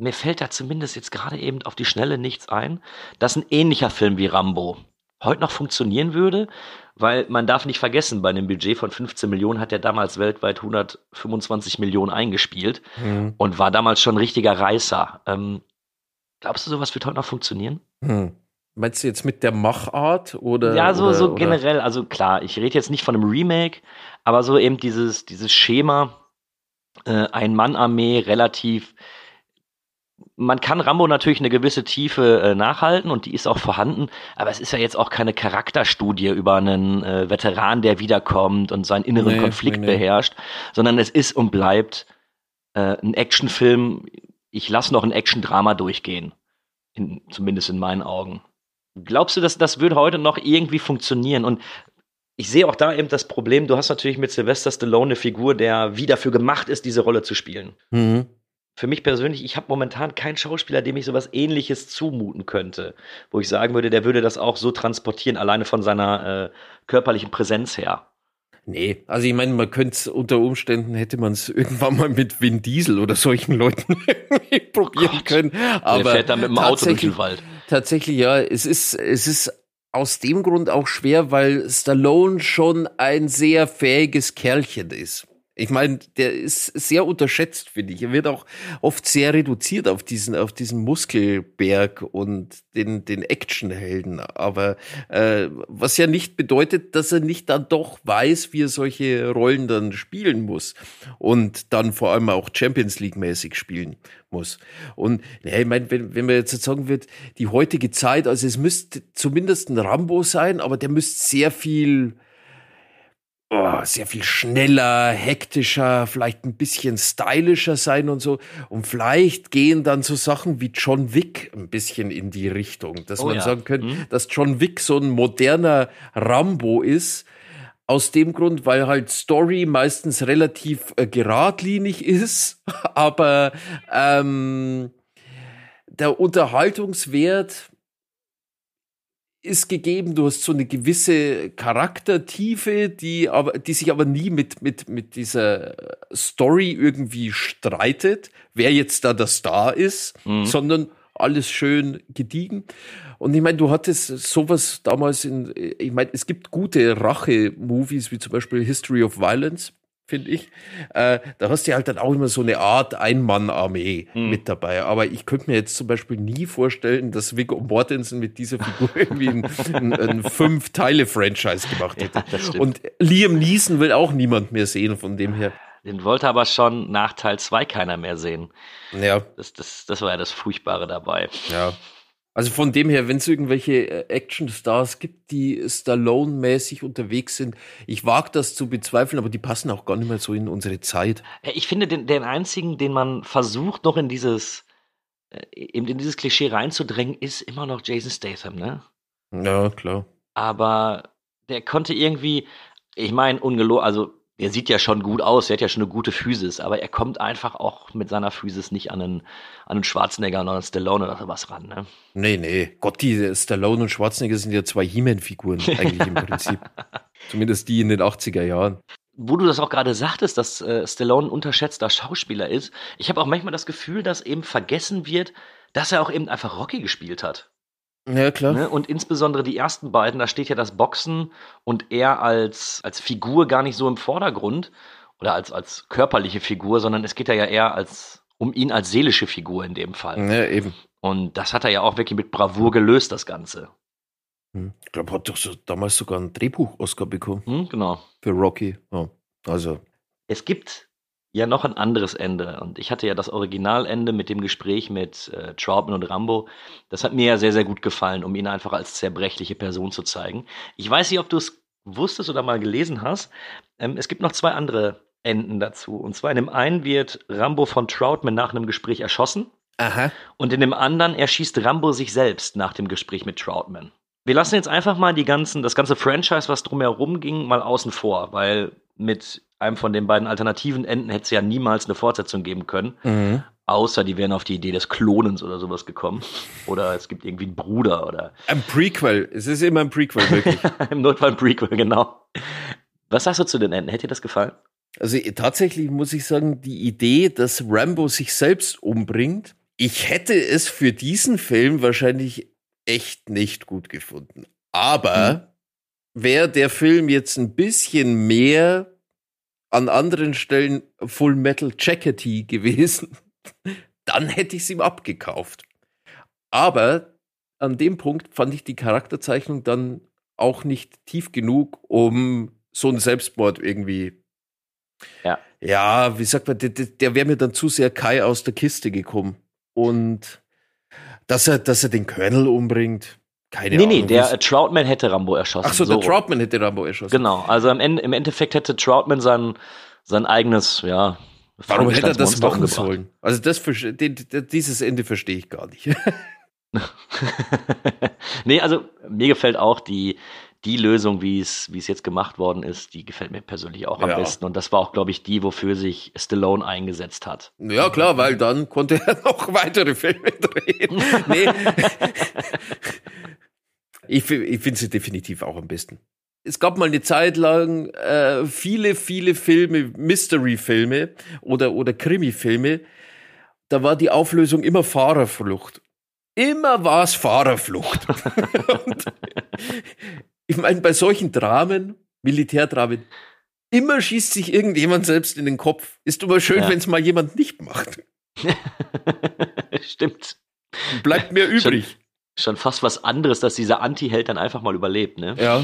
mir fällt da zumindest jetzt gerade eben auf die Schnelle nichts ein, dass ein ähnlicher Film wie Rambo heute noch funktionieren würde? Weil man darf nicht vergessen, bei einem Budget von 15 Millionen hat er damals weltweit 125 Millionen eingespielt Hm. und war damals schon ein richtiger Reißer. Ähm, glaubst du, sowas wird heute noch funktionieren? Hm. Meinst du jetzt mit der Machart oder? Ja, so, oder, so oder? generell, also klar, ich rede jetzt nicht von einem Remake, aber so eben dieses, dieses Schema, äh, Ein-Mann-Armee, relativ. Man kann Rambo natürlich eine gewisse Tiefe äh, nachhalten und die ist auch vorhanden, aber es ist ja jetzt auch keine Charakterstudie über einen äh, Veteran, der wiederkommt und seinen inneren Nee, Konflikt nee, nee. beherrscht, sondern es ist und bleibt äh, ein Actionfilm. Ich lasse noch ein Action-Drama durchgehen, in, zumindest in meinen Augen. Glaubst du, dass das würde heute noch irgendwie funktionieren? Und ich sehe auch da eben das Problem, du hast natürlich mit Sylvester Stallone eine Figur, der wie dafür gemacht ist, diese Rolle zu spielen. Mhm. Für mich persönlich, ich habe momentan keinen Schauspieler, dem ich sowas ähnliches zumuten könnte, wo ich sagen würde, der würde das auch so transportieren, alleine von seiner äh, körperlichen Präsenz her. Nee, also ich meine, man könnte es unter Umständen hätte man es <laughs> irgendwann mal mit Vin Diesel oder solchen Leuten <laughs> probieren können. Aber der fährt dann mit dem Auto durch tatsächlich- den Wald. Tatsächlich, ja, es ist, es ist aus dem Grund auch schwer, weil Stallone schon ein sehr fähiges Kerlchen ist. Ich meine, der ist sehr unterschätzt, finde ich. Er wird auch oft sehr reduziert auf diesen, auf diesen Muskelberg und den, den Actionhelden. Aber äh, was ja nicht bedeutet, dass er nicht dann doch weiß, wie er solche Rollen dann spielen muss. Und dann vor allem auch Champions League-mäßig spielen muss. Und ja, ich meine, wenn, wenn man jetzt sagen wird, die heutige Zeit, also es müsste zumindest ein Rambo sein, aber der müsste sehr viel oh, sehr viel schneller, hektischer, vielleicht ein bisschen stylischer sein und so. Und vielleicht gehen dann so Sachen wie John Wick ein bisschen in die Richtung, dass Oh man ja. sagen könnte, Mhm. dass John Wick so ein moderner Rambo ist. Aus dem Grund, weil halt Story meistens relativ äh, geradlinig ist, <laughs> aber ähm, der Unterhaltungswert ist gegeben. Du hast so eine gewisse Charaktertiefe, die aber, die sich aber nie mit, mit, mit dieser Story irgendwie streitet, wer jetzt da der Star ist, sondern alles schön gediegen. Und ich meine, du hattest sowas damals in, ich meine, es gibt gute Rache-Movies, wie zum Beispiel History of Violence, finde ich. Äh, da hast du halt dann auch immer so eine Art Ein-Mann-Armee mit dabei. Aber ich könnte mir jetzt zum Beispiel nie vorstellen, dass Viggo Mortensen mit dieser Figur <laughs> irgendwie ein, ein, ein Fünf-Teile-Franchise gemacht hätte. stimmt. Und Liam Neeson will auch niemand mehr sehen, von dem her. Den wollte aber schon nach Teil 2 keiner mehr sehen. Ja. Das, das, das war ja das Furchtbare dabei. Ja. Also von dem her, wenn es irgendwelche äh, Actionstars gibt, die Stallone-mäßig unterwegs sind, ich wage das zu bezweifeln, aber die passen auch gar nicht mehr so in unsere Zeit. Äh, Ich finde, den, den einzigen, den man versucht, noch in dieses, äh, eben in dieses Klischee reinzudrängen, ist immer noch Jason Statham, ne? Ja, klar. Aber der konnte irgendwie, ich meine, ungelogen, also der sieht ja schon gut aus, der hat ja schon eine gute Physis, aber er kommt einfach auch mit seiner Physis nicht an einen, an einen Schwarzenegger oder einen Stallone oder sowas ran, ne? Nee, nee. Gott, die Stallone und Schwarzenegger sind ja zwei He-Man-Figuren eigentlich im Prinzip. <laughs> Zumindest die in den 80er Jahren. Wo du das auch gerade sagtest, dass äh, Stallone ein unterschätzter Schauspieler ist, ich habe auch manchmal das Gefühl, dass eben vergessen wird, dass er auch eben einfach Rocky gespielt hat. Ja, klar. Ne? Und insbesondere die ersten beiden, da steht ja das Boxen und er als, als Figur gar nicht so im Vordergrund oder als, als körperliche Figur, sondern es geht ja eher als, um ihn als seelische Figur in dem Fall. Ja, eben. Und das hat er ja auch wirklich mit Bravour gelöst, das Ganze. Hm. Ich glaube, hat doch so, damals sogar einen Drehbuch-Oscar bekommen. Hm, genau. Für Rocky. Ja. Also. Es gibt ja noch ein anderes Ende. Und ich hatte ja das Originalende mit dem Gespräch mit äh, Troutman und Rambo. Das hat mir ja sehr, sehr gut gefallen, um ihn einfach als zerbrechliche Person zu zeigen. Ich weiß nicht, ob du es wusstest oder mal gelesen hast. Ähm, es gibt noch zwei andere Enden dazu. Und zwar in dem einen wird Rambo von Troutman nach einem Gespräch erschossen. Aha. Und in dem anderen erschießt Rambo sich selbst nach dem Gespräch mit Troutman. Wir lassen jetzt einfach mal die ganzen, das ganze Franchise, was drumherum ging, mal außen vor, weil mit einem von den beiden alternativen Enden hätte es ja niemals eine Fortsetzung geben können. Mhm. Außer die wären auf die Idee des Klonens oder sowas gekommen. Oder es gibt irgendwie einen Bruder oder Ein Prequel. Es ist immer ein Prequel, wirklich. <laughs> im Notfall ein Prequel, genau. Was sagst du zu den Enden? Hätte dir das gefallen? Also tatsächlich muss ich sagen, die Idee, dass Rambo sich selbst umbringt, ich hätte es für diesen Film wahrscheinlich echt nicht gut gefunden. Aber wäre der Film jetzt ein bisschen mehr an anderen Stellen Full Metal Jackety gewesen, <laughs> dann hätte ich es ihm abgekauft. Aber an dem Punkt fand ich die Charakterzeichnung dann auch nicht tief genug, um so einen Selbstmord irgendwie Ja. ja, wie sagt man, der- der wäre mir dann zu sehr Kai aus der Kiste gekommen. Und dass er, dass er den Colonel umbringt, keine nee, Ahnung. nee, der äh, Troutman hätte Rambo erschossen. Ach so, der rum. Troutman hätte Rambo erschossen. Genau, also am Ende, im Endeffekt hätte Troutman sein, sein eigenes, ja. Warum hätte er das machen sollen? Also das, dieses Ende verstehe ich gar nicht. <laughs> <laughs> nee, also mir gefällt auch die, die Lösung, wie es, wie es jetzt gemacht worden ist, die gefällt mir persönlich auch am Ja. besten. Und das war auch, glaube ich, die, wofür sich Stallone eingesetzt hat. Ja, klar, weil dann konnte er <laughs> noch weitere Filme drehen. <laughs> nee. ich ich finde sie definitiv auch am besten. Es gab mal eine Zeit lang äh, viele, viele Filme, Mystery-Filme oder, oder Krimi-Filme. Da war die Auflösung immer Fahrerflucht. Immer war es Fahrerflucht. <laughs> Ich meine, bei solchen Dramen, Militärdramen, Immer schießt sich irgendjemand selbst in den Kopf. Ist aber schön, Ja. wenn es mal jemand nicht macht. <laughs> Stimmt. Bleibt mir übrig. Schon fast was anderes, dass dieser Anti-Held dann einfach mal überlebt, ne? Ja.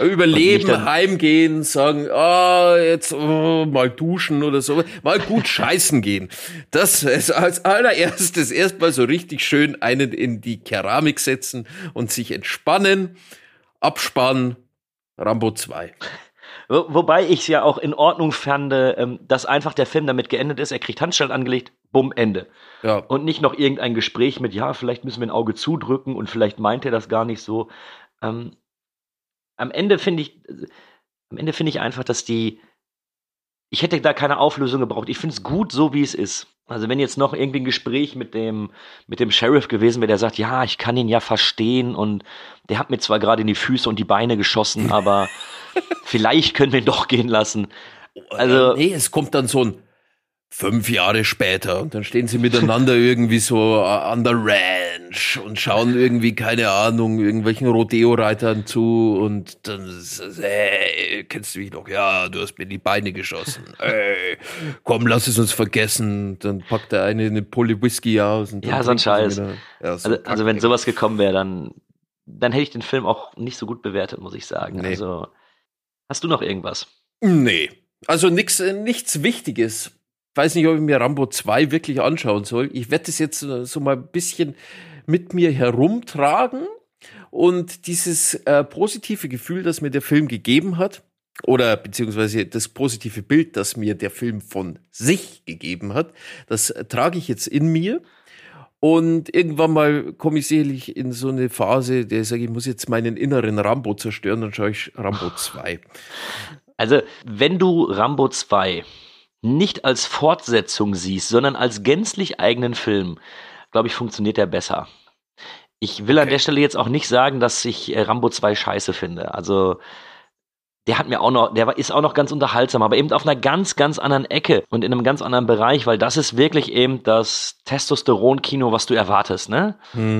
Überleben, heimgehen, sagen, ah, jetzt oh, mal duschen oder so, mal gut scheißen gehen. Das ist als allererstes erstmal so richtig schön einen in die Keramik setzen und sich entspannen, abspannen. Rambo 2. Wo, wobei ich es ja auch in Ordnung fand, ähm, dass einfach der Film damit geendet ist, er kriegt Handstand angelegt, bumm, Ende. Ja. Und nicht noch irgendein Gespräch mit, ja, vielleicht müssen wir ein Auge zudrücken und vielleicht meint er das gar nicht so. Ähm, am Ende finde ich, am Ende finde ich einfach, dass die, ich hätte da keine Auflösung gebraucht. Ich finde es gut, so wie es ist. Also wenn jetzt noch irgendwie ein Gespräch mit dem, mit dem Sheriff gewesen wäre, der sagt, ja, ich kann ihn ja verstehen und der hat mir zwar gerade in die Füße und die Beine geschossen, aber <laughs> vielleicht können wir ihn doch gehen lassen. Also, nee, es kommt dann so ein fünf Jahre später und dann stehen sie miteinander irgendwie so äh, an der Ranch und schauen irgendwie, keine Ahnung, irgendwelchen Rodeo-Reitern zu und dann hey, kennst du mich noch? Ja, du hast mir die Beine geschossen. <laughs> Hey, komm, lass es uns vergessen. Dann packt der eine eine Pulle Whisky aus. Und Ja, so ein Scheiß. wieder. Ja, so also, also wenn sowas gekommen wäre, dann, dann hätte ich den Film auch nicht so gut bewertet, muss ich sagen. Nee. Also, hast du noch irgendwas? Nee. Also nix, nichts Wichtiges. Weiß nicht, ob ich mir Rambo 2 wirklich anschauen soll. Ich werde das jetzt äh, so mal ein bisschen mit mir herumtragen und dieses äh, positive Gefühl, das mir der Film gegeben hat, oder beziehungsweise das positive Bild, das mir der Film von sich gegeben hat, das äh, trage ich jetzt in mir. Und irgendwann mal komme ich sicherlich in so eine Phase, der ich sage, ich muss jetzt meinen inneren Rambo zerstören, dann schaue ich Rambo 2. Also, wenn du Rambo 2 nicht als Fortsetzung siehst, sondern als gänzlich eigenen Film, glaube ich, funktioniert der besser. Ich will an der Stelle jetzt auch nicht sagen, dass ich äh, Rambo 2 scheiße finde. Also, der hat mir auch noch, der ist auch noch ganz unterhaltsam, aber eben auf einer ganz, ganz anderen Ecke und in einem ganz anderen Bereich, weil das ist wirklich eben das Testosteron-Kino, was du erwartest, ne?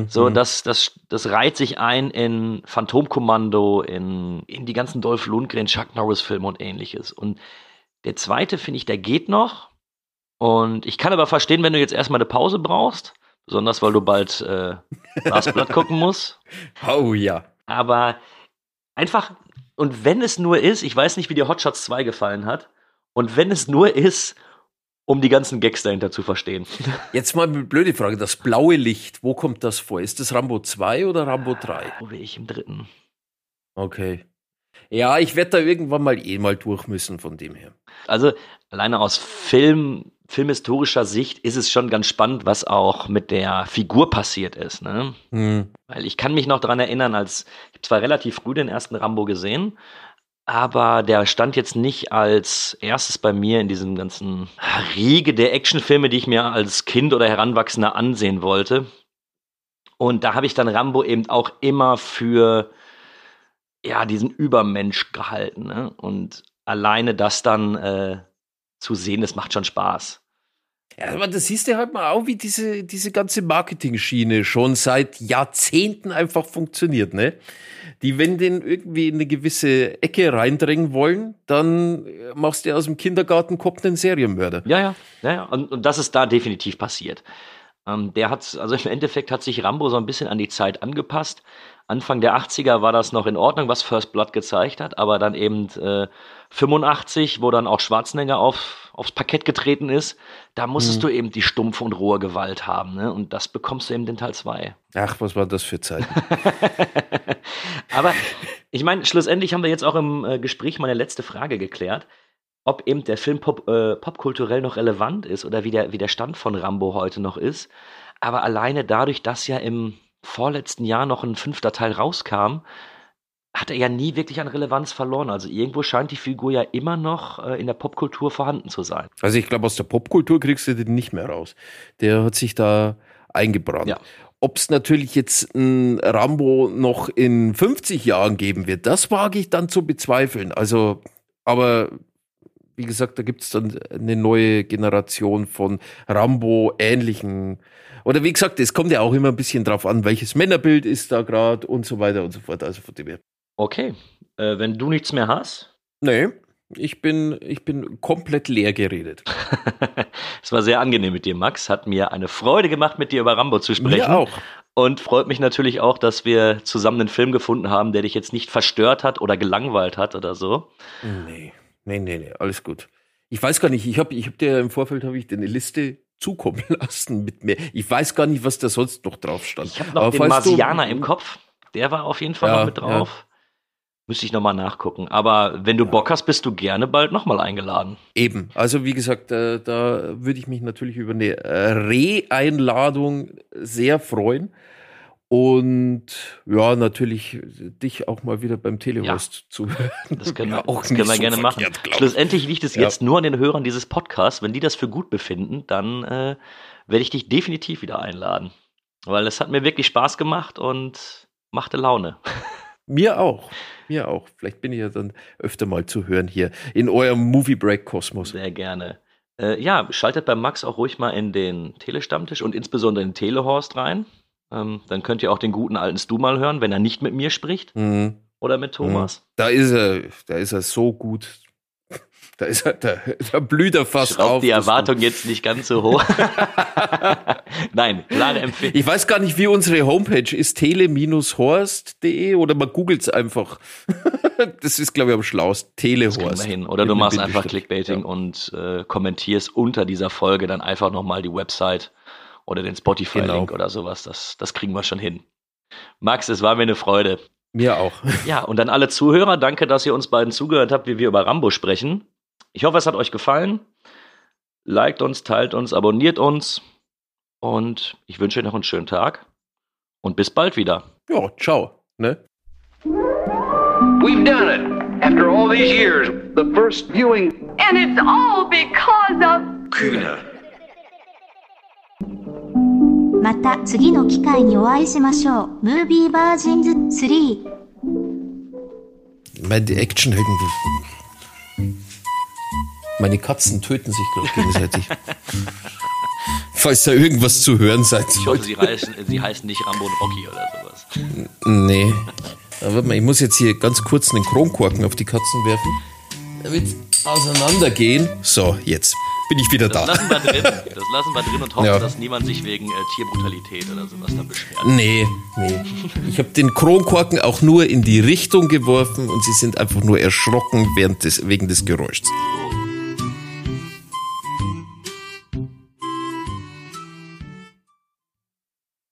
So, das, das, das reiht sich ein in Phantomkommando, in, in die ganzen Dolph Lundgren, Chuck Norris-Filme und ähnliches. Und der zweite, finde ich, der geht noch. Und ich kann aber verstehen, wenn du jetzt erstmal eine Pause brauchst, besonders weil du bald äh, Last Blood gucken musst. <laughs> Oh ja. Aber einfach, und wenn es nur ist, ich weiß nicht, wie dir Hot Shots 2 gefallen hat, und wenn es nur ist, um die ganzen Gags dahinter zu verstehen. <laughs> Jetzt mal eine blöde Frage. Das blaue Licht, wo kommt das vor? Ist das Rambo 2 oder Rambo 3? Wo wäre ich im dritten? Okay. Ja, ich werde da irgendwann mal eh mal durch müssen von dem her. Also alleine aus Film, filmhistorischer Sicht ist es schon ganz spannend, was auch mit der Figur passiert ist. Ne? Hm. Weil ich kann mich noch dran erinnern, als ich zwar relativ früh den ersten Rambo gesehen, aber der stand jetzt nicht als erstes bei mir in diesem ganzen Riege der Actionfilme, die ich mir als Kind oder Heranwachsender ansehen wollte. Und da habe ich dann Rambo eben auch immer für ja diesen Übermensch gehalten. Ne? Und alleine das dann äh, zu sehen, das macht schon Spaß. Ja, aber das siehst du halt mal auch, wie diese, diese ganze Marketing-Schiene schon seit Jahrzehnten einfach funktioniert, ne? Die, wenn den irgendwie in eine gewisse Ecke reindrängen wollen, dann äh, machst du aus dem Kindergartenkopf einen Serienmörder. Ja, ja, ja, ja. Und, und das ist da definitiv passiert. Ähm, der hat, also im Endeffekt hat sich Rambo so ein bisschen an die Zeit angepasst. Anfang der 80er war das noch in Ordnung, was First Blood gezeigt hat, aber dann eben äh, 85, wo dann auch Schwarzenegger auf, aufs Parkett getreten ist, da musstest Mhm. du eben die stumpfe und rohe Gewalt haben, ne? Und das bekommst du eben in Teil 2. Ach, was war das für Zeiten? <laughs> Aber ich meine, schlussendlich haben wir jetzt auch im äh, Gespräch meine letzte Frage geklärt, ob eben der Film pop, äh, popkulturell noch relevant ist oder wie der, wie der Stand von Rambo heute noch ist. Aber alleine dadurch, dass ja im vorletzten Jahr noch ein fünfter Teil rauskam, hat er ja nie wirklich an Relevanz verloren. Also irgendwo scheint die Figur ja immer noch äh, in der Popkultur vorhanden zu sein. Also ich glaube, aus der Popkultur kriegst du den nicht mehr raus. Der hat sich da eingebrannt. Ja. Ob es natürlich jetzt ein Rambo noch in 50 Jahren geben wird, das wage ich dann zu bezweifeln. Also, aber wie gesagt, da gibt es dann eine neue Generation von Rambo-ähnlichen. Oder wie gesagt, es kommt ja auch immer ein bisschen drauf an, welches Männerbild ist da gerade und so weiter und so fort. Also von dem her. Okay, äh, wenn du nichts mehr hast, Nee, Ich bin, ich bin komplett leer geredet. <laughs> es war sehr angenehm mit dir, Max. Hat mir eine Freude gemacht, mit dir über Rambo zu sprechen. Mir auch. Und freut mich natürlich auch, dass wir zusammen einen Film gefunden haben, der dich jetzt nicht verstört hat oder gelangweilt hat oder so. Nee, nee, nee, nee alles gut. Ich weiß gar nicht, ich habe ich hab dir im Vorfeld habe ich dir eine Liste zukommen <laughs> lassen mit mir. Ich weiß gar nicht, was da sonst noch drauf stand. Ich habe noch Aber den Marsianer im Kopf. Der war auf jeden Fall ja, noch mit drauf. Ja. Müsste ich nochmal nachgucken. Aber wenn du Bock hast, bist du gerne bald nochmal eingeladen. Eben. Also wie gesagt, äh, da würde ich mich natürlich über eine Re-Einladung sehr freuen. Und ja, natürlich dich auch mal wieder beim Telehost ja. zu hören. <laughs> Das können <laughs> wir, auch das können wir so gerne machen. Schlussendlich liegt es ja. jetzt nur an den Hörern dieses Podcasts. Wenn die das für gut befinden, dann äh, werde ich dich definitiv wieder einladen. Weil es hat mir wirklich Spaß gemacht und machte Laune. <laughs> Mir auch. Mir auch. Vielleicht bin ich ja dann öfter mal zu hören hier in eurem Movie Break Kosmos. Sehr gerne. Äh, ja, schaltet bei Max auch ruhig mal in den Telestammtisch und insbesondere in den Telehorst rein. Ähm, dann könnt ihr auch den guten alten Stu mal hören, wenn er nicht mit mir spricht. Mhm. Oder mit Thomas. Mhm. Da ist er, da ist er so gut. <laughs> Da ist er, da, da blüht er fast Schraubt auf. die Erwartung jetzt nicht ganz so hoch. <laughs> <laughs> Nein, klare Empfehlung. Ich weiß gar nicht, wie unsere Homepage ist, tele-horst.de oder man googelt es einfach. das ist, glaube ich, am schlausten. Telehorst. Hin. Oder du machst einfach Clickbaiting ja. und äh, kommentierst unter dieser Folge dann einfach nochmal die Website oder den Spotify-Link genau. oder sowas. Das, das kriegen wir schon hin. Max, es war mir eine Freude. Mir auch. <laughs> Ja, und dann alle Zuhörer, danke, dass ihr uns beiden zugehört habt, wie wir über Rambo sprechen. Ich hoffe, es hat euch gefallen. Liked uns, teilt uns, abonniert uns. Und ich wünsche euch noch einen schönen Tag. Und bis bald wieder. Ja, ciao. Ne? We've done it. After all these years, the first viewing. And it's all because of. Kühne. また次の機会にお会いしましょう。ムービーバージンズ3。Meine Actionhelden meine Katzen töten sich gerade gegenseitig. <laughs> Falls da irgendwas zu hören seid. Ich hoffe, sie heißen, sie heißen nicht Rambo und Rocky oder sowas. Nee. Aber warte mal, ich muss jetzt hier ganz kurz einen Kronkorken auf die Katzen werfen. Damit auseinandergehen. So, jetzt bin ich wieder das da. Lassen wir drin. <laughs> Das lassen wir drin und hoffen, ja. dass niemand sich wegen äh, Tierbrutalität oder sowas dann beschwert. Nee, nee. Ich habe den Kronkorken auch nur in die Richtung geworfen und sie sind einfach nur erschrocken während des, wegen des Geräuschs.